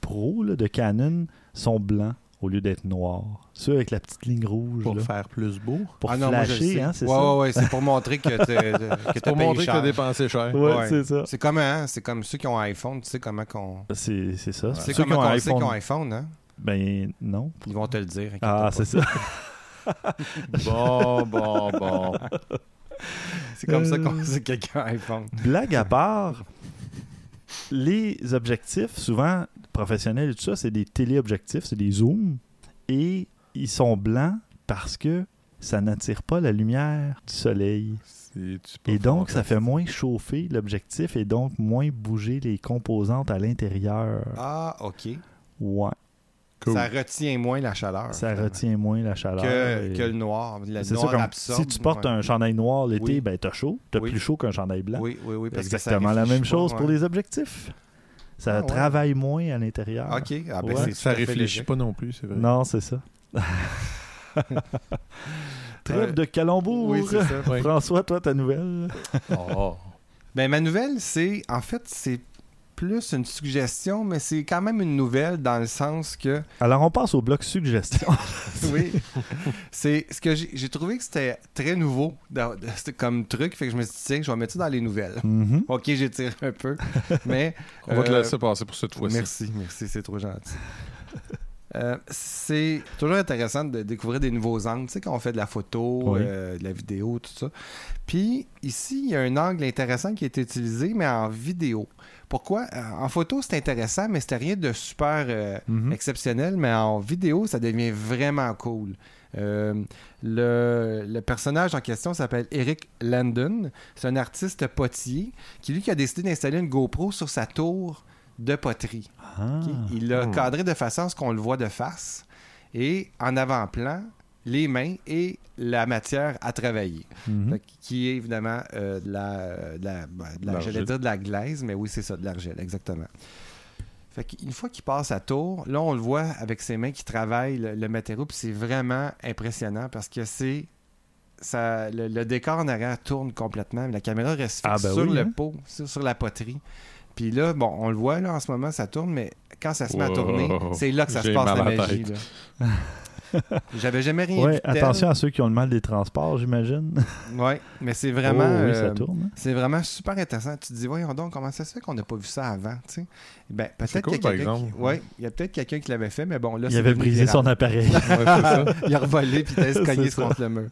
pro là, de Canon sont blancs? Au lieu d'être noirs? Ceux avec la petite ligne rouge. Pour là. faire plus beau. Pour Ah non, flasher, hein, c'est ouais, ça? Ouais, ouais, c'est pour montrer que t'as (laughs) Pour payé montrer que t'as dépensé cher. Ouais, Ouais. c'est ça. C'est comme, hein, c'est comme ceux qui ont iPhone, tu sais comment qu'on... C'est c'est ça. Tu qui comment ont qu'on un sait qu'ils ont iPhone. iPhone, hein? Ben non. Ils vont te le dire. Ah, c'est ça. (laughs) Bon, bon, bon. C'est comme ça qu'on sait que quelqu'un a un iPhone. Blague à part, les objectifs, souvent professionnels et tout ça, c'est des téléobjectifs, c'est des zooms. Et ils sont blancs parce que ça n'attire pas la lumière du soleil. Et donc, ça fait moins chauffer l'objectif et donc moins bouger les composantes à l'intérieur. Ah, OK. Ouais. Cool. Ça retient moins la chaleur. Ça finalement, retient moins la chaleur. que, et- que le noir. Le C'est ça, noir comme absorbe. si tu portes ouais. un chandail noir l'été, Oui. ben t'as chaud. T'as Oui. plus chaud qu'un chandail blanc. Oui, oui, oui. Parce que ça Exactement la même pas, chose pour les objectifs. Ça Ah, ouais. travaille moins à l'intérieur. OK. Ah, ben, c'est Ça réfléchit pas non plus, c'est vrai. Non, c'est ça. (laughs) Trêve de calembour. Oui, c'est ça. Ouais. François, toi, ta nouvelle. Oh. Ben, ma nouvelle, c'est. En fait, c'est plus une suggestion, mais c'est quand même une nouvelle dans le sens que. Alors, on passe au bloc suggestion. (laughs) oui. C'est ce que j'ai trouvé que c'était très nouveau comme truc. Fait que je me suis dit, tiens, je vais mettre ça dans les nouvelles. Mhm. Ok, j'étire un peu. (laughs) Mais. On va te euh, laisser passer pour cette fois-ci. Merci, merci, c'est trop gentil. Euh, c'est toujours intéressant de découvrir des nouveaux angles, tu sais, quand on fait de la photo, Oui. euh, de la vidéo, tout ça. Puis ici, il y a un angle intéressant qui a été utilisé, mais en vidéo. Pourquoi? Euh, En photo, c'est intéressant, mais c'était rien de super euh, Mhm. exceptionnel, mais en vidéo, ça devient vraiment cool. Euh, le, le personnage en question s'appelle Eric Landon. C'est un artiste potier qui, lui, qui a décidé d'installer une GoPro sur sa tour de poterie. Ah. Il l'a Hmm. cadré de façon à ce qu'on le voit de face. Et en avant-plan, les mains et la matière à travailler. Mhm. Qui est évidemment euh, de la, de la, de la- L'argile. j'allais dire de la glaise, mais oui, c'est ça, de l'argile, exactement. Fait qu'une fois qu'il passe à tour, là, on le voit avec ses mains qui travaillent le, le matériau, puis c'est vraiment impressionnant parce que c'est. Ça, le, le décor en arrière tourne complètement. La caméra reste fixe Ah, ben sur oui, le hein. pot, sur, sur la poterie. Puis là, bon, on le voit là en ce moment, ça tourne, mais quand ça se met à tourner, c'est là que ça se passe la magie. là. (laughs) (laughs) J'avais jamais rien Ouais, vu tel. attention à ceux qui ont le mal des transports, j'imagine. (laughs) Ouais, mais c'est vraiment. Oh, oui, ça euh, tourne. hein. c'est vraiment super intéressant. Tu te dis, voyons donc, comment ça se fait qu'on n'a pas vu ça avant, tu sais? Ben, peut-être cool, qu'il y a quelqu'un qui- Ouais, il y a peut-être quelqu'un qui l'avait fait, mais bon, là, Il avait brisé son appareil. (laughs) Ouais, c'est ça. il a revolé puis il a se cogné contre le mur.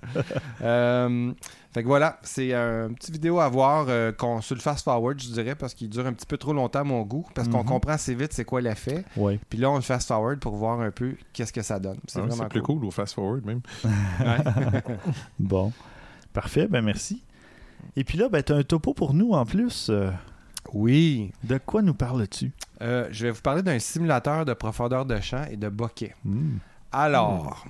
Euh, fait que voilà, c'est un petit vidéo à voir euh, qu'on sur le fast forward, je dirais, parce qu'il dure un petit peu trop longtemps à mon goût, parce qu'on Mhm. comprend assez vite c'est quoi l'effet. oui. Puis là, on le fast forward pour voir un peu qu'est-ce que ça donne. C'est Ah, vraiment C'est plus cool au fast-forward même. (laughs) Ouais. Bon. Parfait, ben merci. Et puis là, ben, tu as un topo pour nous en plus. Euh, oui. de quoi nous parles-tu? Euh, je vais vous parler d'un simulateur de profondeur de champ et de bokeh. Hmm. Alors,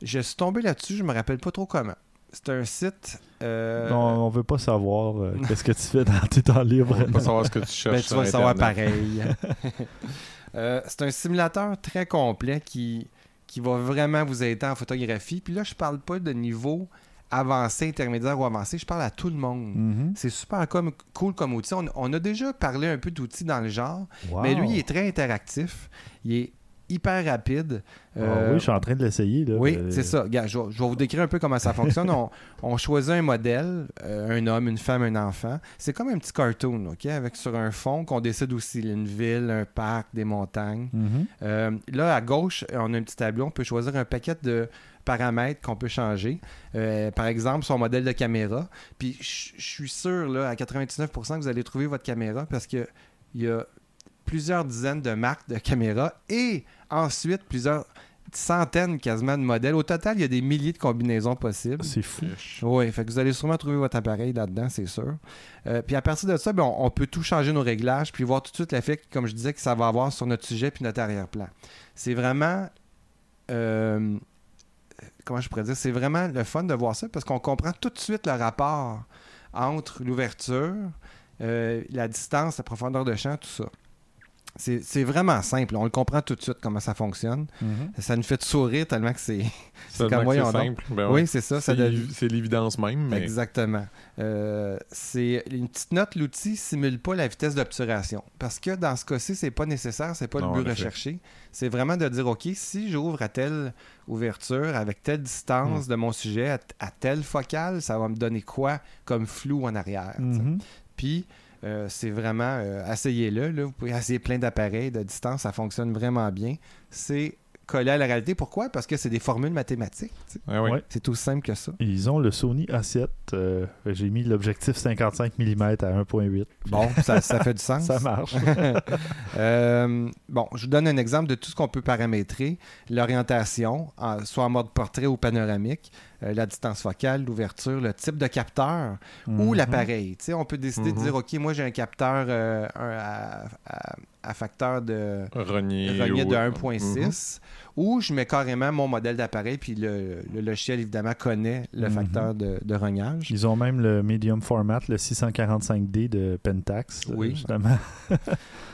je suis tombé là-dessus, je me rappelle pas trop comment. C'est un site. Euh, Non, on veut pas savoir euh, (laughs) qu'est-ce que tu fais dans tes temps libres. On va pas savoir ce que tu cherches. ben, tu vas savoir pareil. (laughs) Euh, c'est un simulateur très complet qui, qui va vraiment vous aider en photographie. Puis là, je parle pas de niveau avancé, intermédiaire ou avancé, je parle à tout le monde. Mhm. C'est super comme, cool comme outil. On, on a déjà parlé un peu d'outils dans le genre, Wow. mais lui, il est très interactif. Il est hyper rapide. Ah Euh, oui, je suis en train de l'essayer. oui, Euh, c'est ça. Regarde, je, vais- je vais vous décrire un peu comment ça fonctionne. (laughs) on, on choisit un modèle, euh, un homme, une femme, un enfant. C'est comme un petit cartoon, OK? Avec sur un fond qu'on décide aussi une ville, un parc, des montagnes. Mhm. Euh, là, à gauche, on a un petit tableau. On peut choisir un paquet de paramètres qu'on peut changer. Euh, par exemple, son modèle de caméra. Puis, je suis sûr, là, à 99%, que vous allez trouver votre caméra parce que il y a plusieurs dizaines de marques de caméras et ensuite plusieurs centaines quasiment de modèles. Au total, il y a des milliers de combinaisons possibles. C'est fou. Oui, fait que vous allez sûrement trouver votre appareil là-dedans, c'est sûr. Euh, puis à partir de ça, ben, on, on peut tout changer nos réglages, puis voir tout de suite l'effet, comme je disais, que ça va avoir sur notre sujet puis notre arrière-plan. C'est vraiment... euh, comment je pourrais dire? C'est vraiment le fun de voir ça, parce qu'on comprend tout de suite le rapport entre l'ouverture, euh, la distance, la profondeur de champ, tout ça. C'est vraiment simple. On le comprend tout de suite comment ça fonctionne. Mhm. Ça nous fait sourire tellement que c'est... (laughs) Comme, voyons simple. Ben Oui, ouais. c'est ça. ça C'est l'évidence même, mais Exactement. Euh, c'est une petite note, l'outil simule pas la vitesse d'obturation. Parce que dans ce cas-ci, c'est pas nécessaire, c'est pas Non, le but recherché. C'est vraiment de dire OK, si j'ouvre à telle ouverture, avec telle distance de mon sujet, à, à telle focale, ça va me donner quoi comme flou en arrière. Mhm. Puis euh, c'est vraiment euh, essayez-le. là. Vous pouvez essayer plein d'appareils de distance, ça fonctionne vraiment bien. C'est collé à la réalité. Pourquoi? Parce que c'est des formules mathématiques. Ah oui. Ouais. C'est aussi simple que ça. Ils ont le Sony A7. euh, J'ai mis l'objectif 55 mm à 1.8. Bon, (laughs) ça, ça fait du sens. Ça marche. (laughs) Euh, bon, je vous donne un exemple de tout ce qu'on peut paramétrer. L'orientation, en- soit en mode portrait ou panoramique. euh, la distance focale, l'ouverture, le type de capteur ou Mhm. l'appareil. Tu sais, on peut décider de Mhm. dire, OK, moi j'ai un capteur euh, un à, à- à facteur de, Renier. renier de ou- 1.6 ou je mets carrément mon modèle d'appareil puis le, le logiciel évidemment connaît le Mhm. facteur de, de rognage. Ils ont même le medium format, le 645D de Pentax. Oui. Justement. (laughs)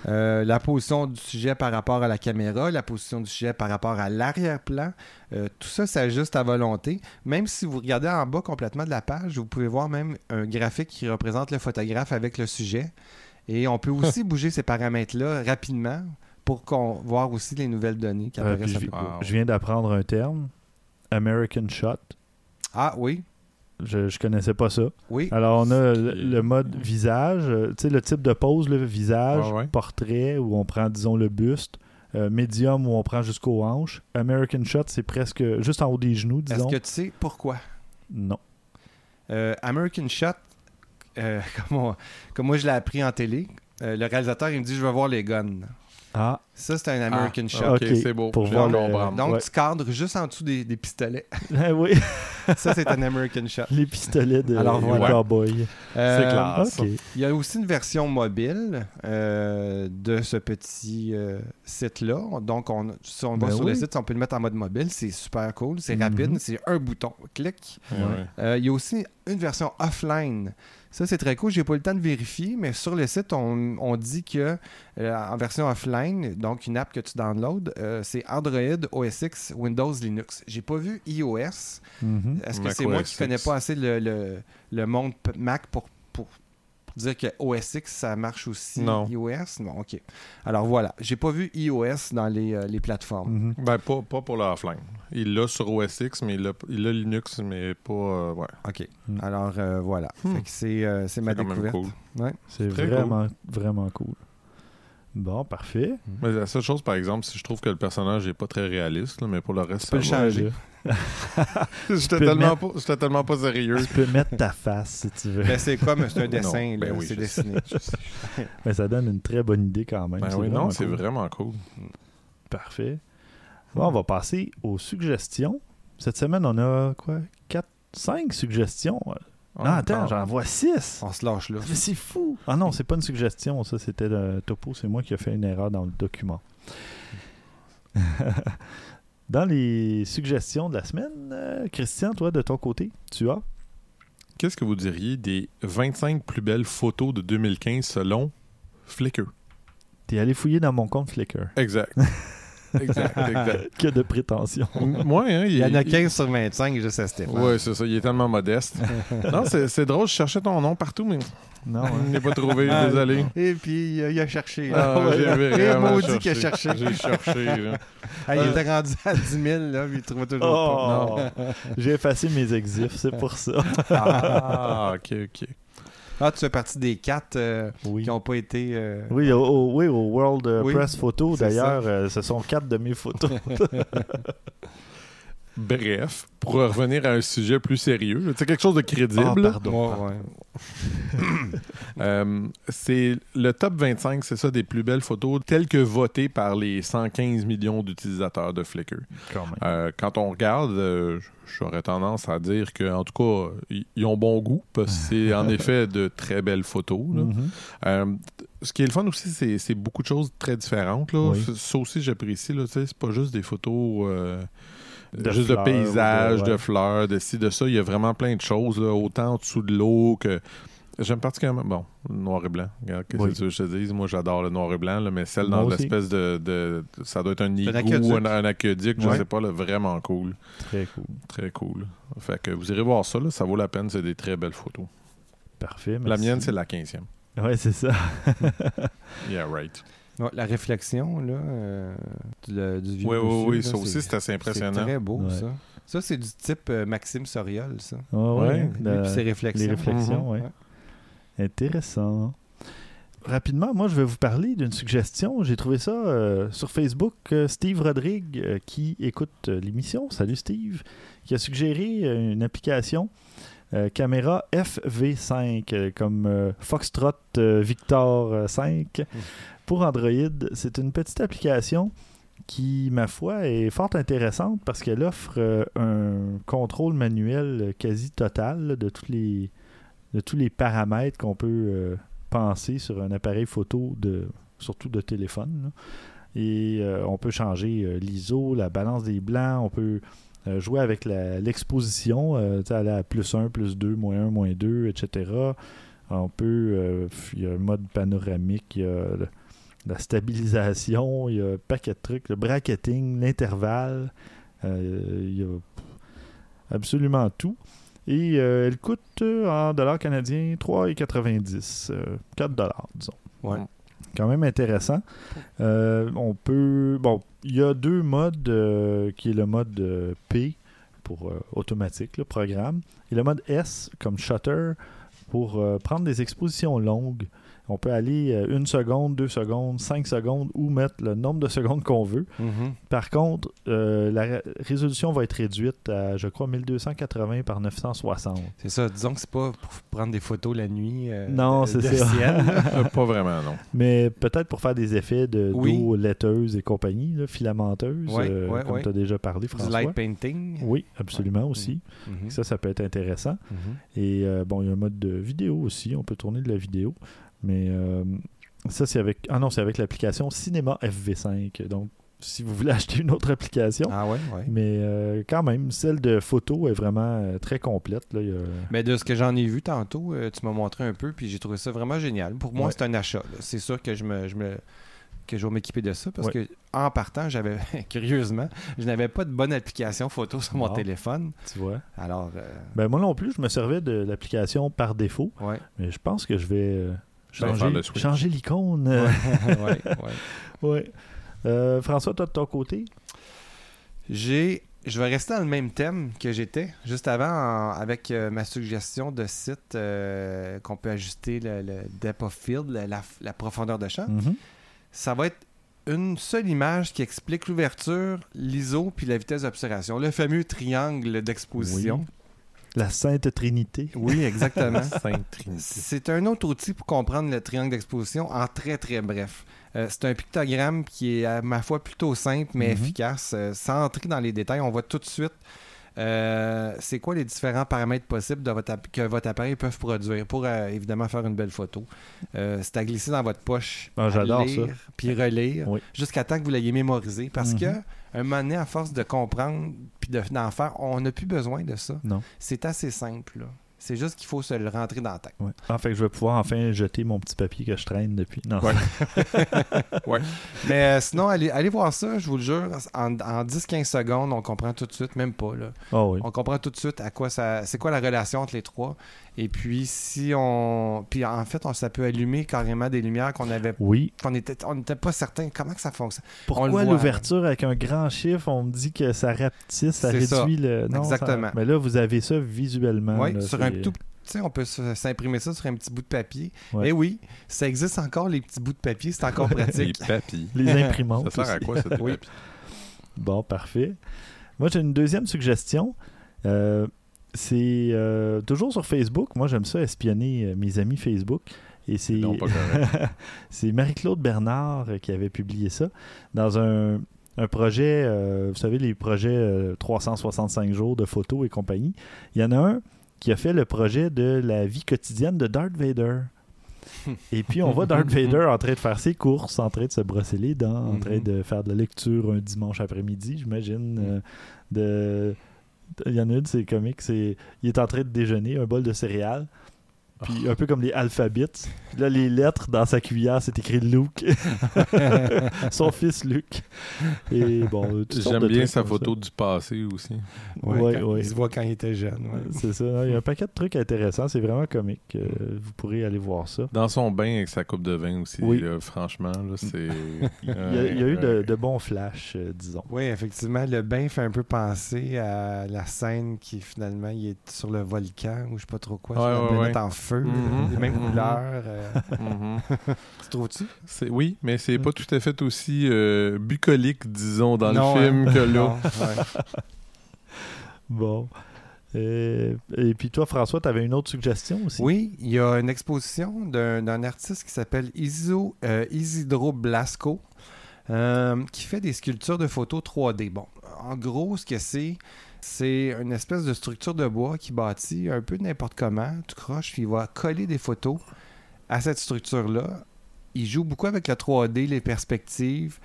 Euh, la position du sujet par rapport à la caméra, la position du sujet par rapport à l'arrière-plan, euh, tout ça s'ajuste à volonté. Même si vous regardez en bas complètement de la page, vous pouvez voir même un graphique qui représente le photographe avec le sujet. Et on peut aussi (laughs) bouger ces paramètres-là rapidement pour qu'on voir aussi les nouvelles données qui Euh, apparaissent un je. Wow. viens d'apprendre un terme. American Shot. Ah oui, Je, je connaissais pas ça. oui. Alors, on a le, mode visage, euh, tu sais, le type de pose, le visage, ouais. portrait, où on prend, disons, le buste, euh, médium, où on prend jusqu'aux hanches. American Shot, c'est presque juste en haut des genoux, Est-ce disons. que tu sais pourquoi? Non. Euh, American Shot, euh, (laughs) comme, on- comme moi je l'ai appris en télé, euh, le réalisateur il me dit je veux voir les guns. Ah, Ça c'est un American Ah, Shot. Ok, c'est beau. pour voir le-. Donc Ouais. tu cadres juste en dessous des, des pistolets. (laughs) eh oui, (laughs) Ça c'est un American Shot. les pistolets de, Alors, de voilà. cowboy. Euh, classe. Ok. Il y a aussi une version mobile euh, de ce petit euh, site-là. Donc, on, si on va Ben sur le site, on peut le mettre en mode mobile. C'est super cool, c'est Mhm. rapide, c'est un bouton, clic. Ouais. Euh, il y a aussi une version offline. Ça, c'est très cool. J'ai pas eu le temps de vérifier, mais sur le site, on, on dit que euh, en version offline, donc une app que tu downloads, euh, c'est Android, OS X, Windows, Linux. J'ai pas vu iOS. Mhm. Est-ce que c'est moi qui connais pas assez le, le, le monde Mac pour, pour dire que OS X, ça marche aussi Non. iOS? Non, OK. Alors voilà, j'ai pas vu iOS dans les, euh, les plateformes. Mhm. Ben, pas, pas pour l'offline. Il l'a sur OS X, mais il a, il a Linux, mais pas. euh, ouais. OK. Mm. Alors euh, voilà. Hmm. Fait que c'est euh, c'est ma C'est découverte. cool. C'est Très vraiment, vraiment cool. Bon, parfait. Mais la seule chose, par exemple, si je trouve que le personnage n'est pas très réaliste, là, mais pour le reste, Tu peux le ça va. changer. (laughs) J'étais tellement, mettre- pas- tellement pas sérieux. Tu peux mettre ta face si tu veux. Ben, c'est comme c'est un dessin, ben là, oui, c'est dessiné. (laughs) Mais ça donne une très bonne idée quand même. Ben C'est oui, vraiment non, c'est cool. vraiment cool. Parfait. Bon, on va passer aux suggestions. Cette semaine, on a quoi 4, 5 suggestions. non, attends, j'en vois 6. On se lâche là. Mais c'est fou. Ah non, c'est pas une suggestion, ça, c'était le topo. C'est moi qui ai fait une erreur dans le document. (laughs) dans les suggestions de la semaine, euh, Christian, toi, de ton côté, tu as? Qu'est-ce que vous diriez des 25 plus belles photos de 2015 selon Flickr? T'es allé fouiller dans mon compte Flickr. Exact. (laughs) exact, exact. (laughs) Que de prétention. Moi, hein, Il y en a 15 sur 25 juste à Stéphane. Ouais, c'est ça. Il est tellement modeste. (laughs) non, c'est drôle. Je cherchais ton nom partout, mais Non, hein? je n'ai pas trouvé. Ah, Désolé. Et puis, il a, il a cherché. Ah, Et vraiment maudit qu'il a cherché. J'ai cherché. Ah, il était rendu à 10 000, là, puis il trouvait toujours pas. Oh, j'ai effacé mes exifs, c'est pour ça. Ah, ok, ok. Ah, tu fais partie des quatre euh, Oui. qui n'ont pas été. euh, Oui, au, au- oui, au World euh, Oui, Press Photo, d'ailleurs, ce sont quatre de mes photos. (laughs) (laughs) Bref, pour revenir à un sujet plus sérieux, sais, quelque chose de Ah, crédible. pardon. ouais, ouais. (coughs) Euh, c'est le top 25, c'est ça, des plus belles photos telles que votées par les 115 millions d'utilisateurs de Flickr. Quand. Euh, quand on regarde, euh, j'aurais tendance à dire qu'en tout cas, ils- ont bon goût parce que c'est en (laughs) effet de très belles photos. là. Mhm. Euh, ce qui est le fun aussi, c'est, c'est beaucoup de choses très différentes. Là. Oui. Ça- aussi, j'apprécie. C'est pas juste des photos De juste fleurs de paysages, de, fleurs, de ci, de ça. Il y a vraiment plein de choses, là, autant en dessous de l'eau que. J'aime particulièrement. Bon, le noir et blanc. Regarde, qu'est-ce Oui. que tu veux que je te dise? Moi, j'adore le noir et blanc, là, mais celle dans l'espèce de, de- Ça doit être un igloo aqueduc. ou un, un aqueduc, je Ouais. sais pas, là, vraiment cool. Très cool. Très cool. Fait que vous irez voir ça, là, ça vaut la peine, c'est des très belles photos. Parfait. La mienne, c'est la 15e. Ouais, c'est ça. (laughs) Yeah, right. Ouais, la réflexion là, euh, du, le- du vieux Oui, oui, monsieur, oui, là, ça aussi, c'est assez impressionnant. C'est très beau, Ouais. ça. Ça, c'est du type euh, Maxime Soriol, ça. Ouais, ouais, Ouais. la- Et puis ses réflexions. les réflexions, Mhm. ouais. Intéressant. Rapidement, moi, je vais vous parler d'une suggestion. J'ai trouvé ça euh, sur Facebook. euh, Steve Rodrigue, euh, qui écoute euh, l'émission, salut Steve, qui a suggéré euh, une application euh, caméra FV5, euh, comme euh, Foxtrot euh, Victor euh, 5 pour Android. C'est une petite application qui, ma foi, est fort intéressante parce qu'elle offre euh, un contrôle manuel quasi total de, tous les, de tous les paramètres qu'on peut euh, penser sur un appareil photo, de, surtout de téléphone. Et euh, on peut changer euh, l'ISO, la balance des blancs, on peut euh, jouer avec l'exposition, euh, aller à plus 1, plus 2, moins 1, moins 2, etc. On peut, euh, il y a un mode panoramique, il y a la stabilisation, il y a un paquet de trucs, le bracketing, l'intervalle, euh, il y a absolument tout. Et euh, elle coûte euh, en dollars canadiens 3,90, euh, 4 dollars, disons. Ouais. Quand même intéressant. On peut. Bon, il y a deux modes qui est le mode P pour automatique, le programme, et le mode S comme shutter pour prendre des expositions longues. On peut aller euh, une seconde, deux secondes, cinq secondes ou mettre le nombre de secondes qu'on veut. Mhm. Par contre, euh, la ré- résolution va être réduite à, je crois, 1280 par 960. C'est ça, disons que c'est pas pour prendre des photos la nuit. euh, Non, c'est ça. ciel. (laughs) Pas vraiment, non. Mais peut-être pour faire des effets de Oui. d'eau laiteuse et compagnie, là, filamenteuse, Ouais, euh, ouais, comme ouais. tu as déjà parlé, du François. light painting. Oui, absolument aussi. Mhm. Ça, ça peut être intéressant. Mhm. Et euh, bon, il y a un mode de vidéo aussi. On peut tourner de la vidéo. Mais euh, ça, c'est avec. Ah non, c'est avec l'application Cinéma FV5. Donc, si vous voulez (laughs) acheter une autre application. Ah ouais, ouais. Mais euh, quand même, celle de photo est vraiment euh, très complète. Là. Il y a- Mais de ce que j'en ai vu tantôt, euh, tu m'as montré un peu, puis j'ai trouvé ça vraiment génial. Pour moi, Ouais. c'est un achat. C'est sûr que je me, je me que je vais m'équiper de ça parce que en partant, j'avais (laughs) curieusement, je n'avais pas de bonne application photo sur mon téléphone. Tu vois. Alors, euh, Ben, moi non plus, je me servais de l'application par défaut. Mais je pense que je vais changer, l'icône. ouais, Euh, (laughs) ouais, ouais. ouais. Euh, François, toi de ton côté? J'ai, je vais rester dans le même thème que j'étais juste avant en- avec euh, ma suggestion de site euh, qu'on peut ajuster le, le depth of field, la, la- la profondeur de champ. Mhm. ça va être une seule image qui explique l'ouverture, l'ISO puis la vitesse d'observation. Le fameux triangle d'exposition. La Sainte Trinité. Oui, exactement. (laughs) Sainte Trinité. C'est un autre outil pour comprendre le triangle d'exposition en très très bref. Euh, c'est un pictogramme qui est à ma foi plutôt simple mais Mhm. efficace. Euh, sans entrer dans les détails, on voit tout de suite euh, c'est quoi les différents paramètres possibles de votre app- que votre appareil peut produire pour euh, évidemment faire une belle photo. Euh, c'est à glisser dans votre poche, Ah, à lire, puis relire Oui. jusqu'à temps que vous l'ayez mémorisé. Parce Mhm. que un moment donné, à force de comprendre puis de- d'en faire, on n'a plus besoin de ça. Non. C'est assez simple. là. C'est juste qu'il faut se le rentrer dans la tête. Ouais. En fait, je vais pouvoir enfin jeter mon petit papier que je traîne depuis. Non. Ouais. (laughs) Mais euh, sinon, allez, allez voir ça, je vous le jure. En, en 10-15 secondes, on comprend tout de suite, même pas. Là. Ah oui. On comprend tout de suite à quoi ça. C'est quoi la relation entre les trois. Et puis, si on. Puis en fait, on, ça peut allumer carrément des lumières qu'on avait. Oui. On n'était on n'était pas certain comment que ça fonctionne? On Pourquoi l'ouverture avec un grand chiffre, on me dit que ça rapetisse, ça C'est ça. réduit le. Non, Exactement. ça- Mais là, vous avez ça visuellement. Oui, là, sur c'est- un tout. On peut s'imprimer ça sur un petit bout de papier. Ouais. Et oui, ça existe encore, les petits bouts de papier, c'est encore (laughs) Les pratique. papilles. (laughs) Les imprimantes. Ça sert à quoi, cette Oui. Bon, parfait. Moi, j'ai une deuxième suggestion. Euh, c'est euh, toujours sur Facebook. Moi, j'aime ça espionner euh, mes amis Facebook. Et c'est Non, pas correct. (laughs) c'est Marie-Claude Bernard qui avait publié ça dans un, un projet, vous savez, les projets euh, 365 jours de photos et compagnie. Il y en a un qui a fait le projet de la vie quotidienne de Darth Vader. (laughs) Et puis on voit Darth Vader en train de faire ses courses, en train de se brosser les dents, en train Mhm. de faire de la lecture un dimanche après-midi, j'imagine. euh, de... Il y en a une, c'est comique, c'est il est en train de déjeuner, un bol de céréales. Puis un peu comme les alphabets. Puis Là, les lettres dans sa cuillère, c'est écrit Luke. (laughs) Son fils Luke. Et bon, J'aime bien sa photo du passé aussi. Ouais, Ouais, ouais. Il se voit quand il était jeune. ouais. (laughs) C'est ça. Il y a un paquet de trucs intéressants. C'est vraiment comique. Euh, vous pourrez aller voir ça. Dans son bain avec sa coupe de vin aussi, Oui. là, franchement, là, c'est... (laughs) Il y a, il y a eu de, de bons flashs, euh, disons. Oui, effectivement, le bain fait un peu penser à la scène qui finalement il est sur le volcan ou je sais pas trop quoi, planète ouais. en feu, Mhm, les mêmes mhm. couleurs. euh, Mhm. tu trouves-tu? C'est- Oui, mais c'est pas tout à fait aussi euh, bucolique, disons, dans Non, le film hein? que Non, là. ouais. (laughs) Bon. Et puis toi, François, tu avais une autre suggestion aussi? Oui, il y a une exposition d'un d'un artiste qui s'appelle Iso, euh, Isidro Blasco. euh, qui fait des sculptures de photos 3D. Bon, en gros, ce que c'est, c'est une espèce de structure de bois qui bâtit un peu n'importe comment. Tu croches, puis il va coller des photos à cette structure-là. Il joue beaucoup avec le 3D, les perspectives.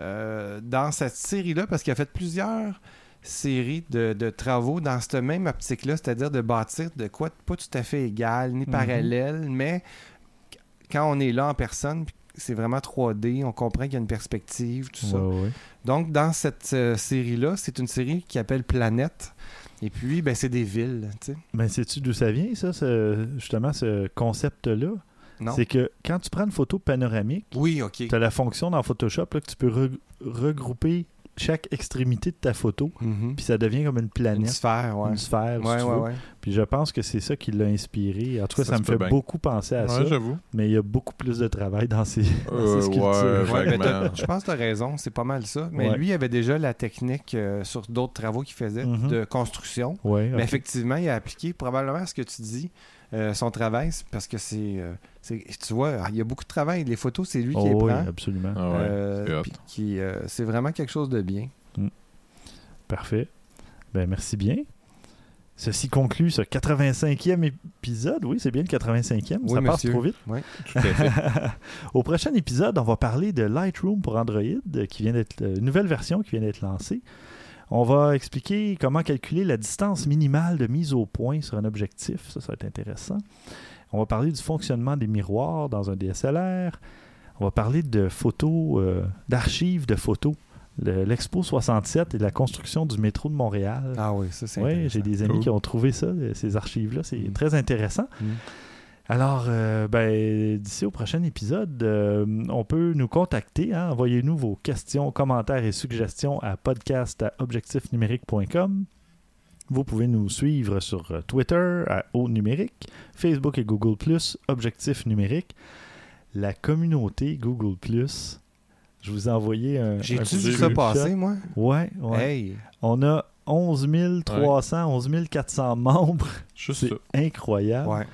euh, dans cette série-là, parce qu'il a fait plusieurs séries de, de travaux dans cette même optique-là, c'est-à-dire de bâtir de quoi pas tout à fait égal, ni parallèle, mais quand on est là en personne, c'est vraiment 3D, on comprend qu'il y a une perspective, tout ça. Ouais, ouais. Donc, dans cette euh, série-là, c'est une série qui appelle Planète. Et puis, ben, c'est des villes, tu sais. Ben, sais-tu d'où ça vient, ça, ce- justement, ce concept-là? Non? C'est que quand tu prends une photo panoramique, Oui, tu as la fonction dans Photoshop là, que tu peux re- regrouper chaque extrémité de ta photo, Mhm. puis ça devient comme une Une planète, sphère, ouais. une sphère. si Ouais, tu ouais, veux. ouais. Puis je pense que c'est ça qui l'a inspiré. En tout cas, Ça me fait bien. beaucoup penser à ça. J'avoue. Mais il y a beaucoup plus de travail dans ces, dans Euh, ces sculptures. je pense que tu as raison, c'est pas mal ça. Mais Ouais. lui, il avait déjà la technique euh, sur d'autres travaux qu'il faisait Mhm. de construction. Ouais, Mais effectivement, il a appliqué probablement ce que tu dis, euh, son travail, parce que c'est, euh, c'est- Tu vois, il y a beaucoup de travail. Les photos, c'est lui qui Oh les oui, prend. absolument. Ah ouais, Euh, c'est euh, vraiment quelque chose de bien. Parfait. Ben, merci bien. Ceci conclut ce 85e épisode. Oui, c'est bien le 85e. Oui, ça passe monsieur. trop vite. Ouais. Tout à fait. (laughs) Au prochain épisode, on va parler de Lightroom pour Android, qui vient d'être une nouvelle version qui vient d'être lancée. On va expliquer comment calculer la distance minimale de mise au point sur un objectif. Ça, ça va être intéressant. On va parler du fonctionnement des miroirs dans un DSLR. On va parler de photos, euh, d'archives de photos. Le- L'Expo 67 et la construction du métro de Montréal. Ah oui, ça c'est Oui, intéressant. j'ai des amis Cool. qui ont trouvé ça, euh, ces archives-là. C'est Mm. très intéressant. Mm. Alors, euh, ben, d'ici au prochain épisode, euh, on peut nous contacter. hein. Envoyez-nous vos questions, commentaires et suggestions à podcast.objectifnumérique.com. Vous pouvez nous suivre sur euh, Twitter à Haut Numérique, Facebook et Google Objectif Numérique. La communauté Google je vous ai envoyé un. J'ai-tu vu ça passer, moi? Ouais, ouais. Hey! On a 11 300, 11 400 membres. Juste C'est incroyable. Ouais.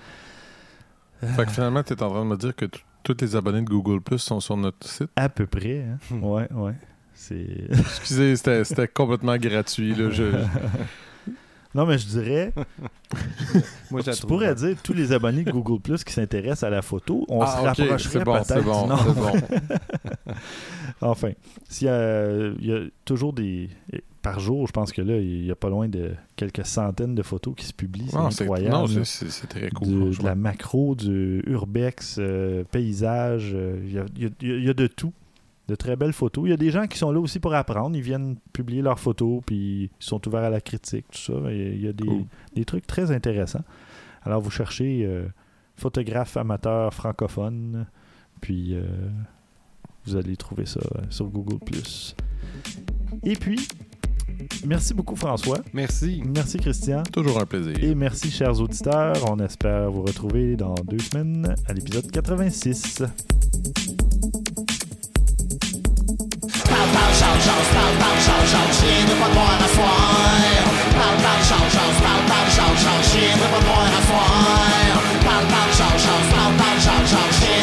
(laughs) Fait que finalement, tu es en train de me dire que tous les abonnés de Google Plus sont sur notre site? À peu près. hein. Hmm. Ouais, ouais. C'est. Excusez, c'était c'était complètement gratuit. Là. Je, non, mais je dirais, (laughs) Moi, tu pourrais dire tous les abonnés de Google Plus qui s'intéressent à la photo, on Ah, se rapprocherait c'est bon, peut-être bon. (laughs) Enfin, s'il y y a toujours des. Par jour, je pense que là, il y a pas loin de quelques centaines de photos qui se publient. C'est incroyable. non, c'est- très cool. Du- de la macro, du urbex, euh, paysage, euh, il y, a, il y a- il y a de tout. De très belles photos. Il y a des gens qui sont là aussi pour apprendre. Ils viennent publier leurs photos, puis ils sont ouverts à la critique, tout ça. Il y a des, Cool. des trucs très intéressants. Alors, vous cherchez euh, photographe amateur francophone, puis euh, vous allez trouver ça euh, sur Google+. Et puis, merci beaucoup François. Merci. Merci Christian. Toujours un plaisir. Et merci, chers auditeurs. On espère vous retrouver dans deux semaines à l'épisode 86. Change, parle, parle, change, change, chien de pas de voir à soir. Parle, parle, change, change, parle, parle, change, change, chien de pas de voir à soir. Parle, parle, change, change, parle, parle, change, change, chien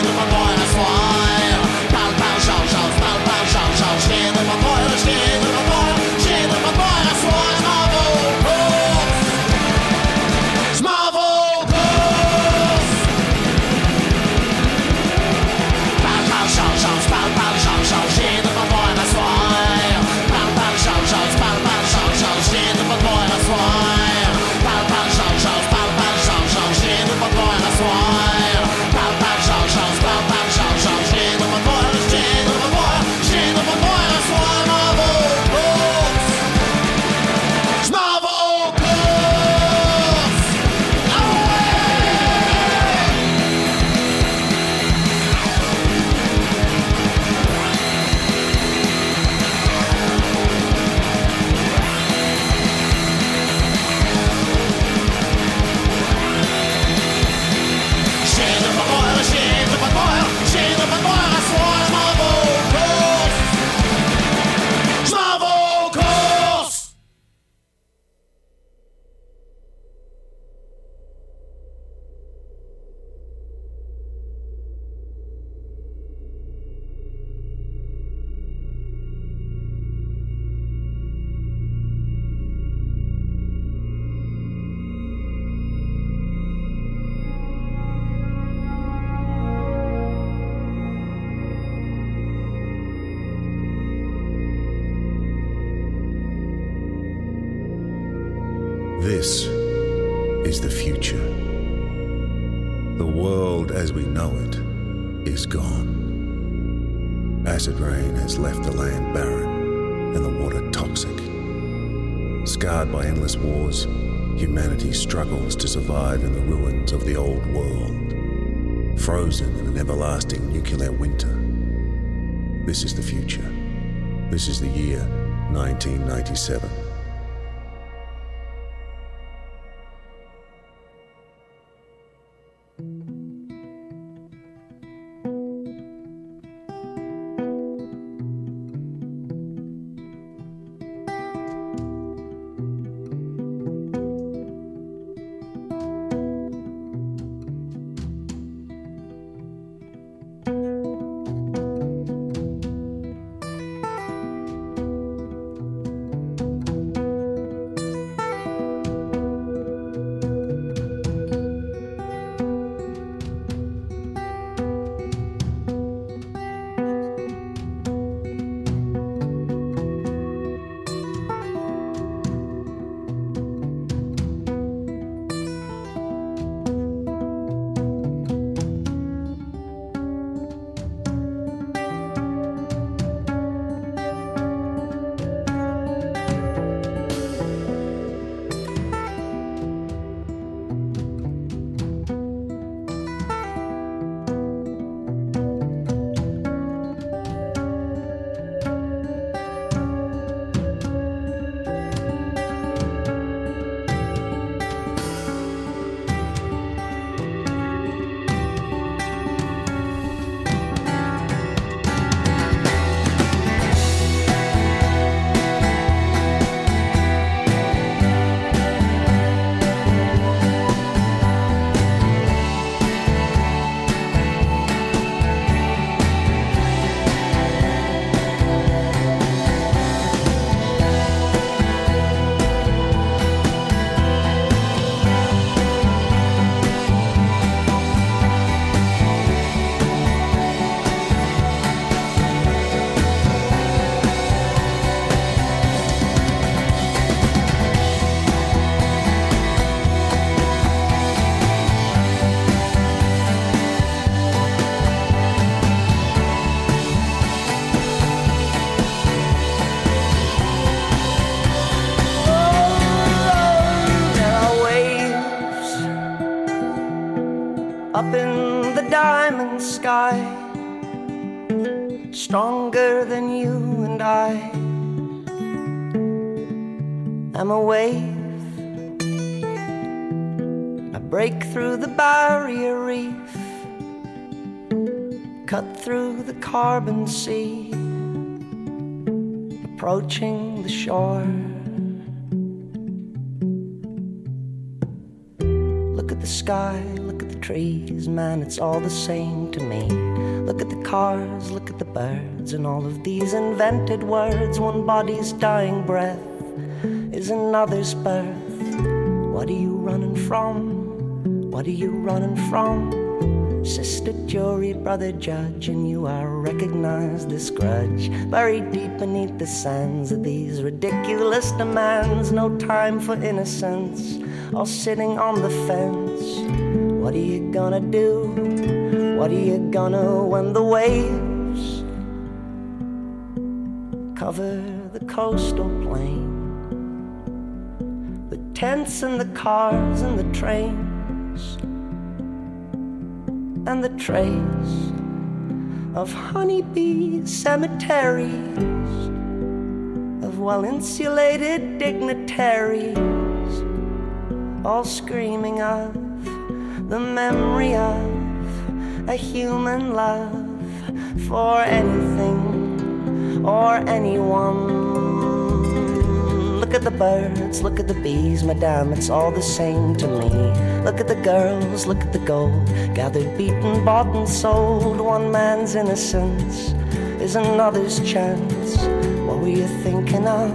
This is the future. The world as we know it is gone. Acid rain has left the land barren and the water toxic. Scarred by endless wars, humanity struggles to survive in the ruins of the old world, frozen in an everlasting nuclear winter. This is the future. This is the year 1997. Barrier reef, cut through the carbon sea, approaching the shore. Look at the sky, look at the trees, man, it's all the same to me. Look at the cars, look at the birds, and all of these invented words. One body's dying breath is another's birth. What are you running from? What are you running from? Sister jury, brother judge, and you are recognize this grudge. Buried deep beneath the sands of these ridiculous demands. No time for innocence, all sitting on the fence. What are you gonna do? What are you gonna when the waves cover the coastal plain? The tents and the cars and the trains and the trace of honeybee cemeteries, of well insulated dignitaries, all screaming of the memory of a human love for anything or anyone. Look at the birds, look at the bees, madame, it's all the same to me. Look at the girls, look at the gold, gathered, beaten, bought, and sold. One man's innocence is another's chance. What were you thinking of?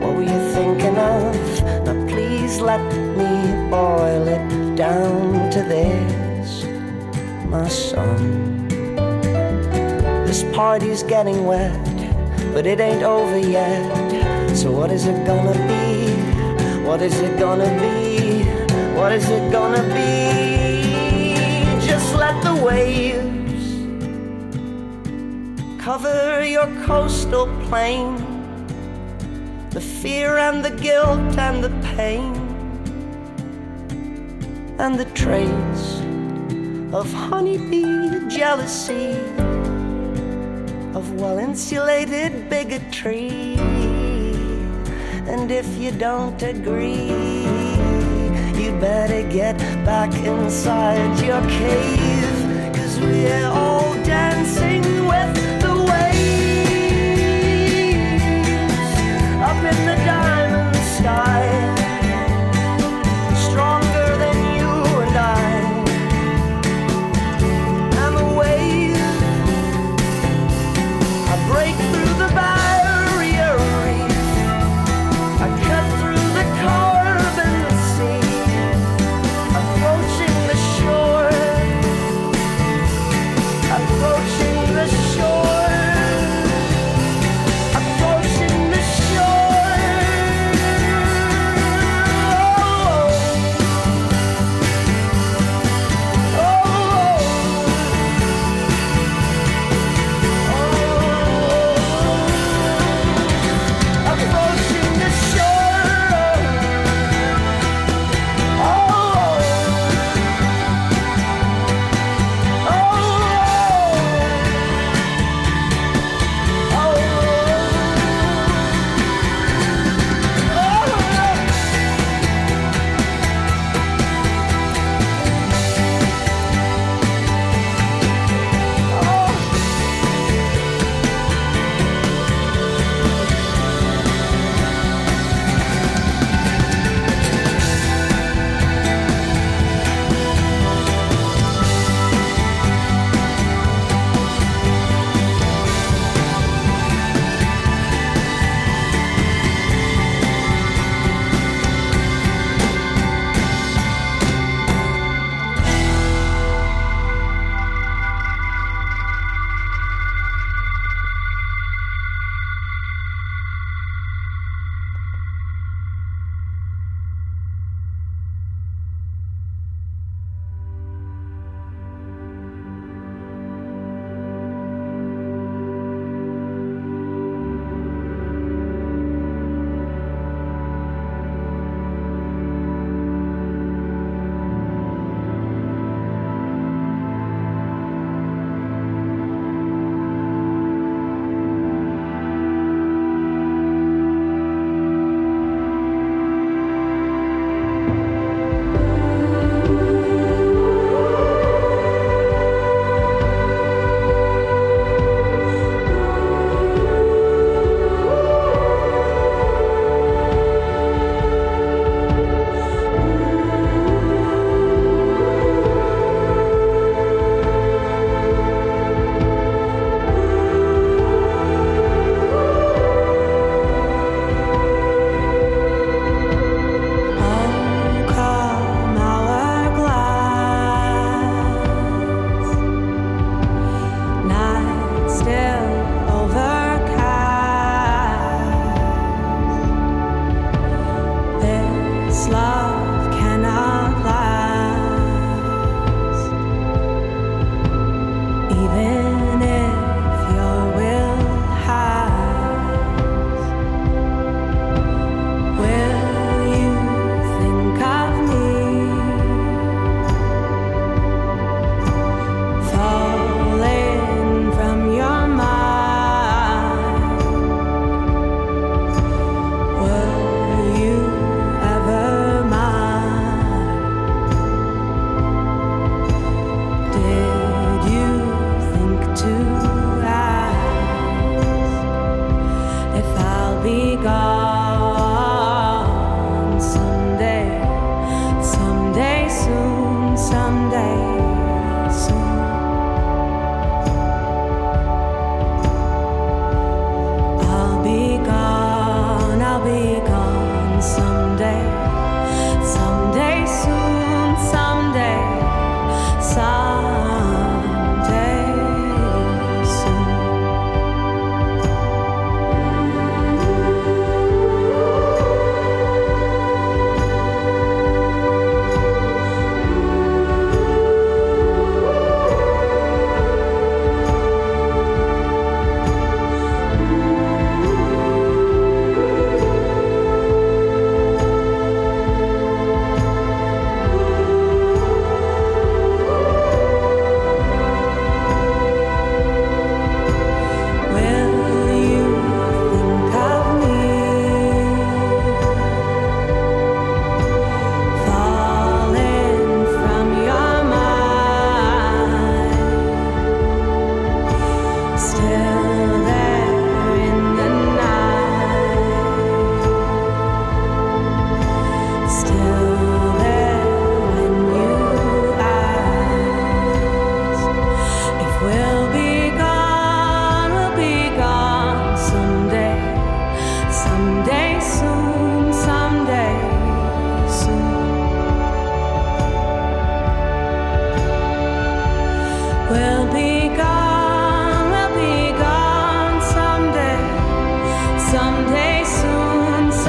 What were you thinking of? Now please let me boil it down to this, my son. This party's getting wet, but it ain't over yet. So what is it gonna be? What is it gonna be? What is it gonna be? Just let the waves cover your coastal plain. The fear and the guilt and the pain and the trace of honeybee jealousy of well insulated bigotry. And if you don't agree, you better get back inside your cave. Cause we're all